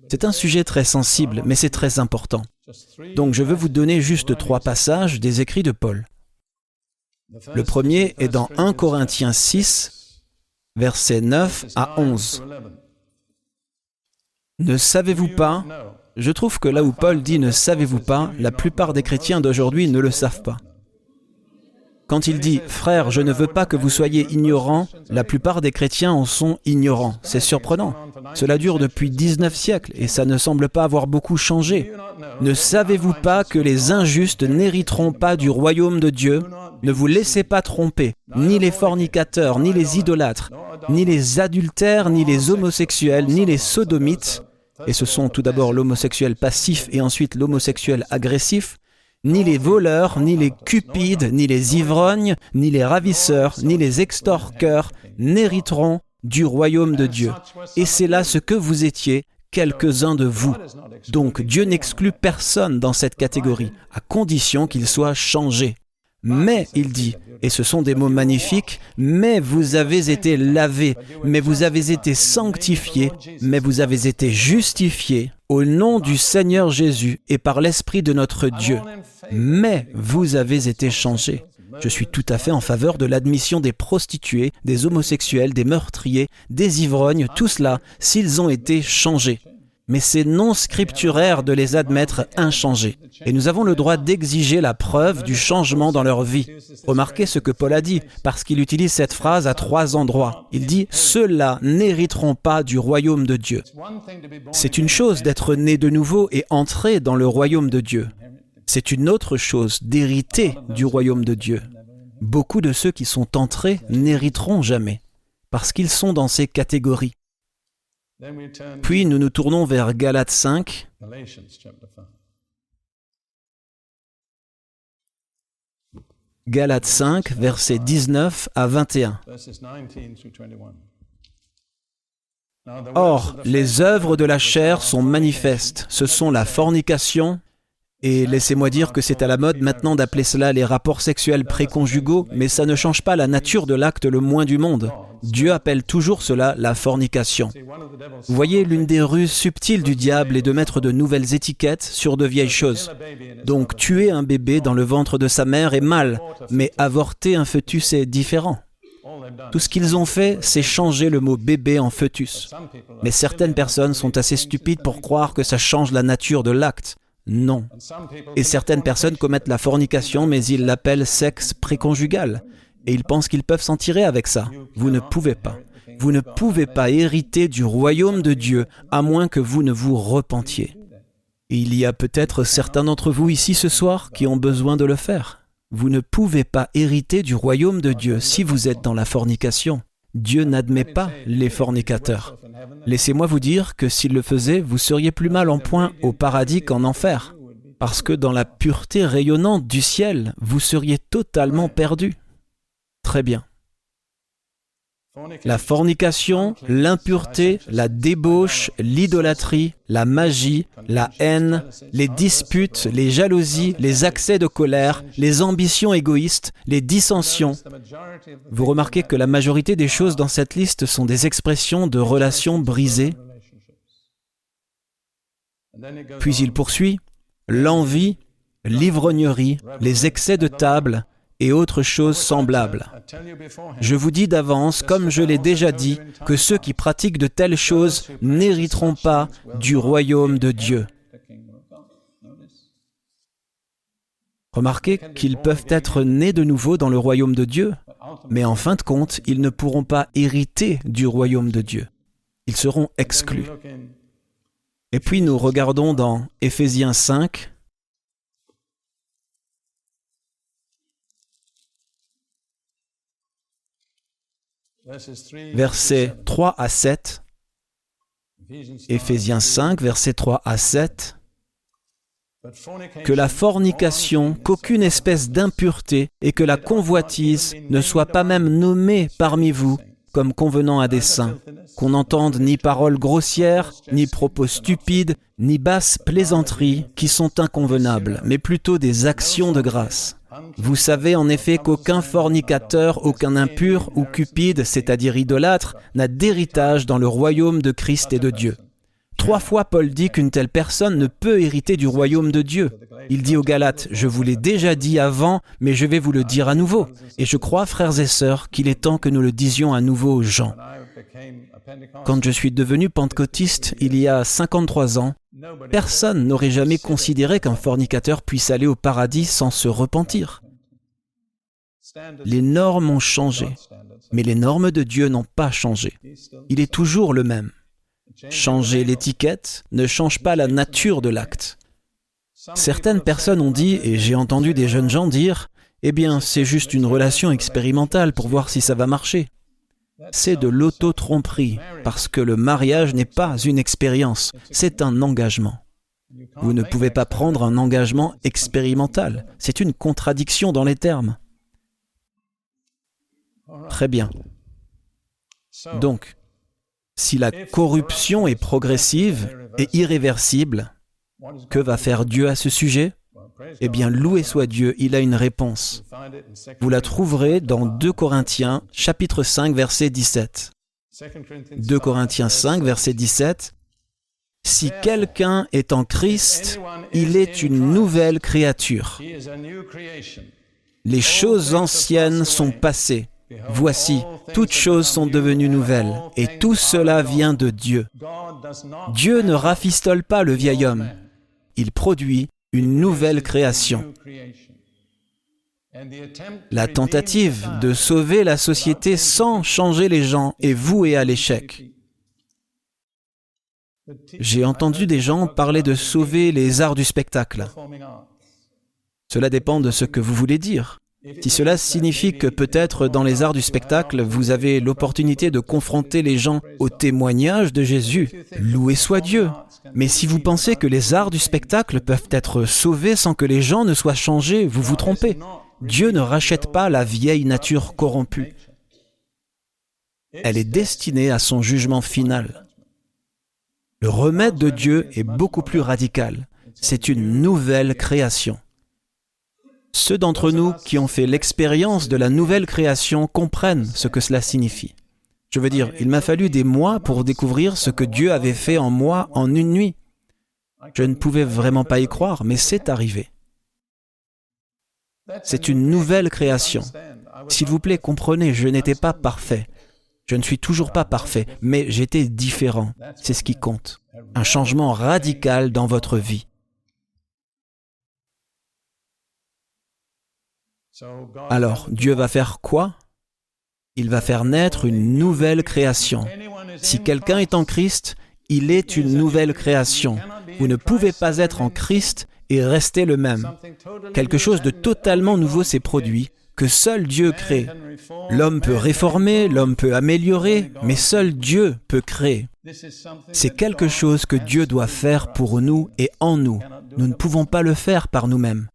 C'est un sujet très sensible, mais c'est très important. Donc je veux vous donner juste trois passages des écrits de Paul. Le premier est dans 1 Corinthiens 6, versets 9 à 11. Ne savez-vous pas? Je trouve que là où Paul dit ne savez-vous pas, la plupart des chrétiens d'aujourd'hui ne le savent pas. Quand il dit Frère, je ne veux pas que vous soyez ignorants, la plupart des chrétiens en sont ignorants. C'est surprenant. Cela dure depuis 19 siècles et ça ne semble pas avoir beaucoup changé. Ne savez-vous pas que les injustes n'hériteront pas du royaume de Dieu? Ne vous laissez pas tromper, ni les fornicateurs, ni les idolâtres, ni les adultères, ni les homosexuels, ni les sodomites, et ce sont tout d'abord l'homosexuel passif et ensuite l'homosexuel agressif, ni les voleurs, ni les cupides, ni les ivrognes, ni les ravisseurs, ni les extorqueurs n'hériteront du royaume de Dieu. Et c'est là ce que vous étiez, quelques-uns de vous. Donc Dieu n'exclut personne dans cette catégorie, à condition qu'il soit changé. Mais, il dit, et ce sont des mots magnifiques, mais vous avez été lavés, mais vous avez été sanctifiés, mais vous avez été justifiés au nom du Seigneur Jésus et par l'Esprit de notre Dieu. Mais vous avez été changés. Je suis tout à fait en faveur de l'admission des prostituées, des homosexuels, des meurtriers, des ivrognes, tout cela, s'ils ont été changés mais c'est non scripturaire de les admettre inchangés. Et nous avons le droit d'exiger la preuve du changement dans leur vie. Remarquez ce que Paul a dit, parce qu'il utilise cette phrase à trois endroits. Il dit ⁇ Ceux-là n'hériteront pas du royaume de Dieu ⁇ C'est une chose d'être né de nouveau et entrer dans le royaume de Dieu. C'est une autre chose d'hériter du royaume de Dieu. Beaucoup de ceux qui sont entrés n'hériteront jamais, parce qu'ils sont dans ces catégories. Puis nous nous tournons vers Galates 5. Galates 5, versets 19 à 21. Or, les œuvres de la chair sont manifestes. Ce sont la fornication, et laissez-moi dire que c'est à la mode maintenant d'appeler cela les rapports sexuels préconjugaux, mais ça ne change pas la nature de l'acte le moins du monde. Dieu appelle toujours cela la fornication. Vous voyez, l'une des ruses subtiles du diable est de mettre de nouvelles étiquettes sur de vieilles choses. Donc tuer un bébé dans le ventre de sa mère est mal, mais avorter un fœtus est différent. Tout ce qu'ils ont fait, c'est changer le mot bébé en fœtus. Mais certaines personnes sont assez stupides pour croire que ça change la nature de l'acte. Non. Et certaines personnes commettent la fornication, mais ils l'appellent sexe préconjugal. Et ils pensent qu'ils peuvent s'en tirer avec ça. Vous ne pouvez pas. Vous ne pouvez pas hériter du royaume de Dieu à moins que vous ne vous repentiez. Il y a peut-être certains d'entre vous ici ce soir qui ont besoin de le faire. Vous ne pouvez pas hériter du royaume de Dieu si vous êtes dans la fornication. Dieu n'admet pas les fornicateurs. Laissez-moi vous dire que s'il le faisait, vous seriez plus mal en point au paradis qu'en enfer, parce que dans la pureté rayonnante du ciel, vous seriez totalement perdu. Très bien. La fornication, l'impureté, la débauche, l'idolâtrie, la magie, la haine, les disputes, les jalousies, les accès de colère, les ambitions égoïstes, les dissensions. Vous remarquez que la majorité des choses dans cette liste sont des expressions de relations brisées. Puis il poursuit, l'envie, l'ivrognerie, les excès de table, et autres choses semblables. Je vous dis d'avance, comme je l'ai déjà dit, que ceux qui pratiquent de telles choses n'hériteront pas du royaume de Dieu. Remarquez qu'ils peuvent être nés de nouveau dans le royaume de Dieu, mais en fin de compte, ils ne pourront pas hériter du royaume de Dieu. Ils seront exclus. Et puis nous regardons dans Éphésiens 5, versets 3 à 7, Éphésiens 5, versets 3 à 7, que la fornication, qu'aucune espèce d'impureté et que la convoitise ne soit pas même nommée parmi vous comme convenant à des saints, qu'on n'entende ni paroles grossières, ni propos stupides, ni basses plaisanteries qui sont inconvenables, mais plutôt des actions de grâce. Vous savez en effet qu'aucun fornicateur, aucun impur ou cupide, c'est-à-dire idolâtre, n'a d'héritage dans le royaume de Christ et de Dieu. Trois fois Paul dit qu'une telle personne ne peut hériter du royaume de Dieu. Il dit aux Galates, je vous l'ai déjà dit avant, mais je vais vous le dire à nouveau. Et je crois, frères et sœurs, qu'il est temps que nous le disions à nouveau aux gens. Quand je suis devenu pentecôtiste il y a 53 ans, Personne n'aurait jamais considéré qu'un fornicateur puisse aller au paradis sans se repentir. Les normes ont changé, mais les normes de Dieu n'ont pas changé. Il est toujours le même. Changer l'étiquette ne change pas la nature de l'acte. Certaines personnes ont dit, et j'ai entendu des jeunes gens dire, Eh bien, c'est juste une relation expérimentale pour voir si ça va marcher c'est de l'auto-tromperie, parce que le mariage n'est pas une expérience, c'est un engagement. Vous ne pouvez pas prendre un engagement expérimental, c'est une contradiction dans les termes. Très bien. Donc, si la corruption est progressive et irréversible, que va faire Dieu à ce sujet? Eh bien, loué soit Dieu, il a une réponse. Vous la trouverez dans 2 Corinthiens chapitre 5 verset 17. 2 Corinthiens 5 verset 17. Si quelqu'un est en Christ, il est une nouvelle créature. Les choses anciennes sont passées. Voici, toutes choses sont devenues nouvelles, et tout cela vient de Dieu. Dieu ne rafistole pas le vieil homme, il produit une nouvelle création. La tentative de sauver la société sans changer les gens est vouée à l'échec. J'ai entendu des gens parler de sauver les arts du spectacle. Cela dépend de ce que vous voulez dire. Si cela signifie que peut-être dans les arts du spectacle, vous avez l'opportunité de confronter les gens au témoignage de Jésus, loué soit Dieu. Mais si vous pensez que les arts du spectacle peuvent être sauvés sans que les gens ne soient changés, vous vous trompez. Dieu ne rachète pas la vieille nature corrompue. Elle est destinée à son jugement final. Le remède de Dieu est beaucoup plus radical. C'est une nouvelle création. Ceux d'entre nous qui ont fait l'expérience de la nouvelle création comprennent ce que cela signifie. Je veux dire, il m'a fallu des mois pour découvrir ce que Dieu avait fait en moi en une nuit. Je ne pouvais vraiment pas y croire, mais c'est arrivé. C'est une nouvelle création. S'il vous plaît, comprenez, je n'étais pas parfait. Je ne suis toujours pas parfait, mais j'étais différent. C'est ce qui compte. Un changement radical dans votre vie. Alors, Dieu va faire quoi? Il va faire naître une nouvelle création. Si quelqu'un est en Christ, il est une nouvelle création. Vous ne pouvez pas être en Christ et rester le même. Quelque chose de totalement nouveau s'est produit que seul Dieu crée. L'homme peut réformer, l'homme peut améliorer, mais seul Dieu peut créer. C'est quelque chose que Dieu doit faire pour nous et en nous. Nous ne pouvons pas le faire par nous-mêmes.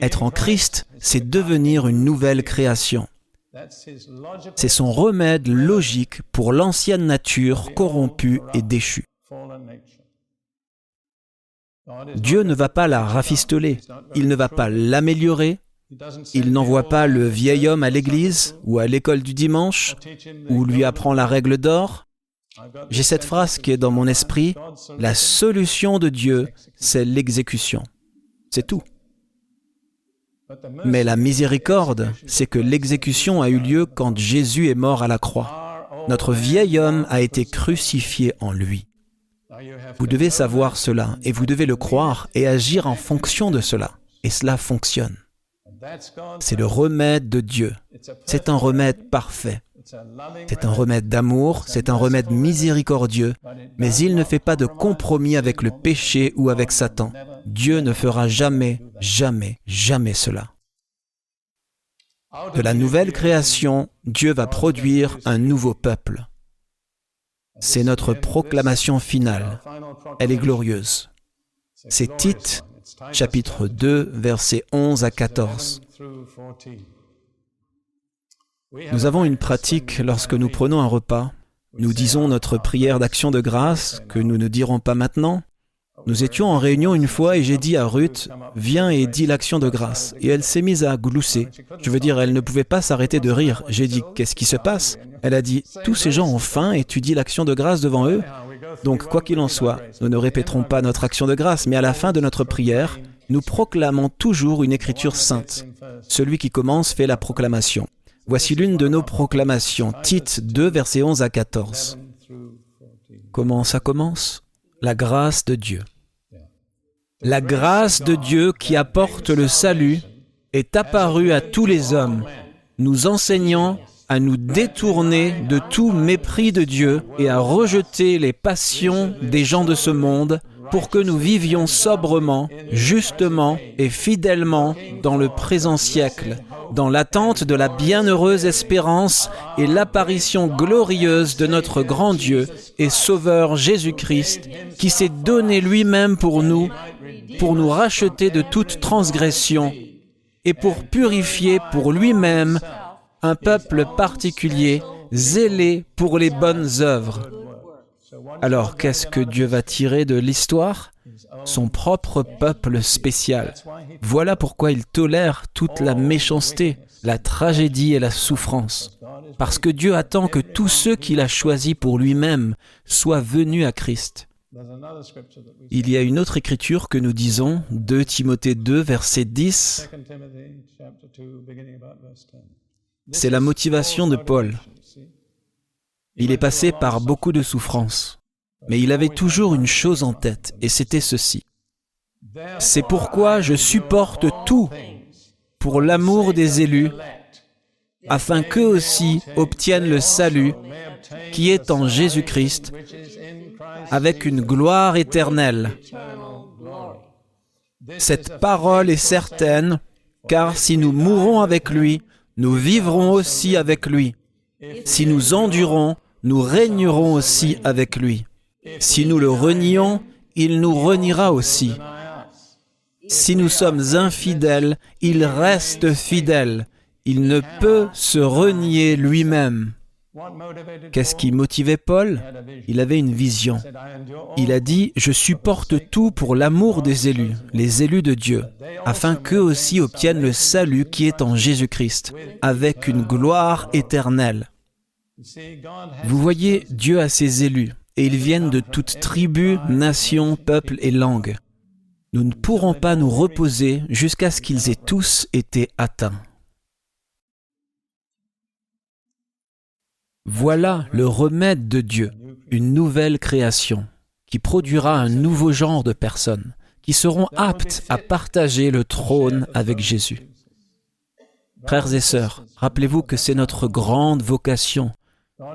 Être en Christ, c'est devenir une nouvelle création. C'est son remède logique pour l'ancienne nature corrompue et déchue. Dieu ne va pas la rafistoler, il ne va pas l'améliorer, il n'envoie pas le vieil homme à l'église ou à l'école du dimanche ou lui apprend la règle d'or. J'ai cette phrase qui est dans mon esprit, la solution de Dieu, c'est l'exécution. C'est tout. Mais la miséricorde, c'est que l'exécution a eu lieu quand Jésus est mort à la croix. Notre vieil homme a été crucifié en lui. Vous devez savoir cela et vous devez le croire et agir en fonction de cela. Et cela fonctionne. C'est le remède de Dieu. C'est un remède parfait. C'est un remède d'amour, c'est un remède miséricordieux, mais il ne fait pas de compromis avec le péché ou avec Satan. Dieu ne fera jamais, jamais, jamais cela. De la nouvelle création, Dieu va produire un nouveau peuple. C'est notre proclamation finale. Elle est glorieuse. C'est Tite chapitre 2, versets 11 à 14. Nous avons une pratique lorsque nous prenons un repas. Nous disons notre prière d'action de grâce que nous ne dirons pas maintenant. Nous étions en réunion une fois et j'ai dit à Ruth, viens et dis l'action de grâce. Et elle s'est mise à glousser. Je veux dire, elle ne pouvait pas s'arrêter de rire. J'ai dit, qu'est-ce qui se passe? Elle a dit, tous ces gens ont faim et tu dis l'action de grâce devant eux? Donc, quoi qu'il en soit, nous ne répéterons pas notre action de grâce, mais à la fin de notre prière, nous proclamons toujours une écriture sainte. Celui qui commence fait la proclamation. Voici l'une de nos proclamations, Tite 2, versets 11 à 14. Comment ça commence? La grâce de Dieu. La grâce de Dieu qui apporte le salut est apparue à tous les hommes, nous enseignant à nous détourner de tout mépris de Dieu et à rejeter les passions des gens de ce monde pour que nous vivions sobrement, justement et fidèlement dans le présent siècle, dans l'attente de la bienheureuse espérance et l'apparition glorieuse de notre grand Dieu et Sauveur Jésus-Christ, qui s'est donné lui-même pour nous, pour nous racheter de toute transgression et pour purifier pour lui-même un peuple particulier, zélé pour les bonnes œuvres. Alors qu'est-ce que Dieu va tirer de l'histoire? Son propre peuple spécial. Voilà pourquoi il tolère toute la méchanceté, la tragédie et la souffrance. Parce que Dieu attend que tous ceux qu'il a choisis pour lui-même soient venus à Christ. Il y a une autre écriture que nous disons, 2 Timothée 2, verset 10. C'est la motivation de Paul. Il est passé par beaucoup de souffrances, mais il avait toujours une chose en tête, et c'était ceci. C'est pourquoi je supporte tout pour l'amour des élus, afin qu'eux aussi obtiennent le salut qui est en Jésus-Christ avec une gloire éternelle. Cette parole est certaine, car si nous mourons avec lui, nous vivrons aussi avec lui. Si nous endurons, nous régnerons aussi avec lui. Si nous le renions, il nous reniera aussi. Si nous sommes infidèles, il reste fidèle. Il ne peut se renier lui-même. Qu'est-ce qui motivait Paul? Il avait une vision. Il a dit, je supporte tout pour l'amour des élus, les élus de Dieu, afin qu'eux aussi obtiennent le salut qui est en Jésus-Christ, avec une gloire éternelle. Vous voyez, Dieu a ses élus, et ils viennent de toutes tribus, nations, peuples et langues. Nous ne pourrons pas nous reposer jusqu'à ce qu'ils aient tous été atteints. Voilà le remède de Dieu, une nouvelle création, qui produira un nouveau genre de personnes, qui seront aptes à partager le trône avec Jésus. Frères et sœurs, rappelez-vous que c'est notre grande vocation.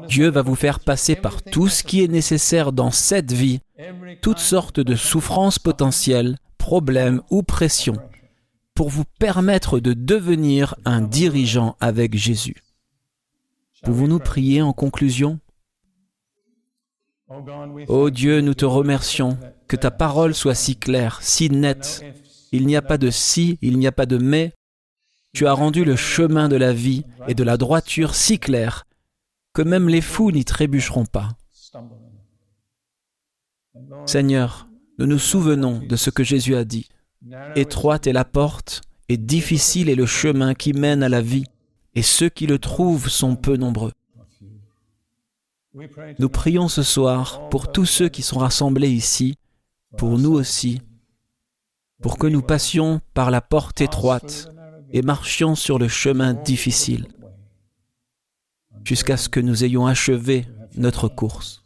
Dieu va vous faire passer par tout ce qui est nécessaire dans cette vie, toutes sortes de souffrances potentielles, problèmes ou pressions, pour vous permettre de devenir un dirigeant avec Jésus. Pouvons-nous prier en conclusion? Ô Dieu, nous te remercions que ta parole soit si claire, si nette. Il n'y a pas de si, il n'y a pas de mais. Tu as rendu le chemin de la vie et de la droiture si clair que même les fous n'y trébucheront pas. Seigneur, nous nous souvenons de ce que Jésus a dit. Étroite est la porte et difficile est le chemin qui mène à la vie et ceux qui le trouvent sont peu nombreux. Nous prions ce soir pour tous ceux qui sont rassemblés ici, pour nous aussi, pour que nous passions par la porte étroite et marchions sur le chemin difficile, jusqu'à ce que nous ayons achevé notre course.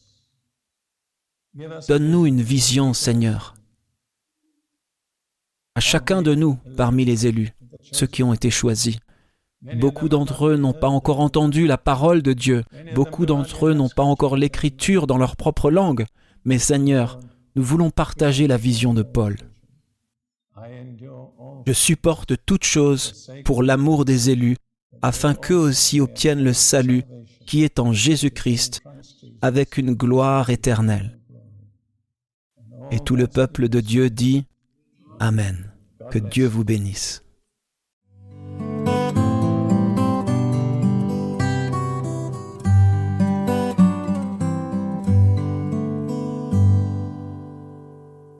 Donne-nous une vision, Seigneur, à chacun de nous parmi les élus, ceux qui ont été choisis. Beaucoup d'entre eux n'ont pas encore entendu la parole de Dieu. Beaucoup d'entre eux n'ont pas encore l'écriture dans leur propre langue. Mais Seigneur, nous voulons partager la vision de Paul. Je supporte toute chose pour l'amour des élus, afin qu'eux aussi obtiennent le salut qui est en Jésus-Christ, avec une gloire éternelle. Et tout le peuple de Dieu dit Amen. Que Dieu vous bénisse.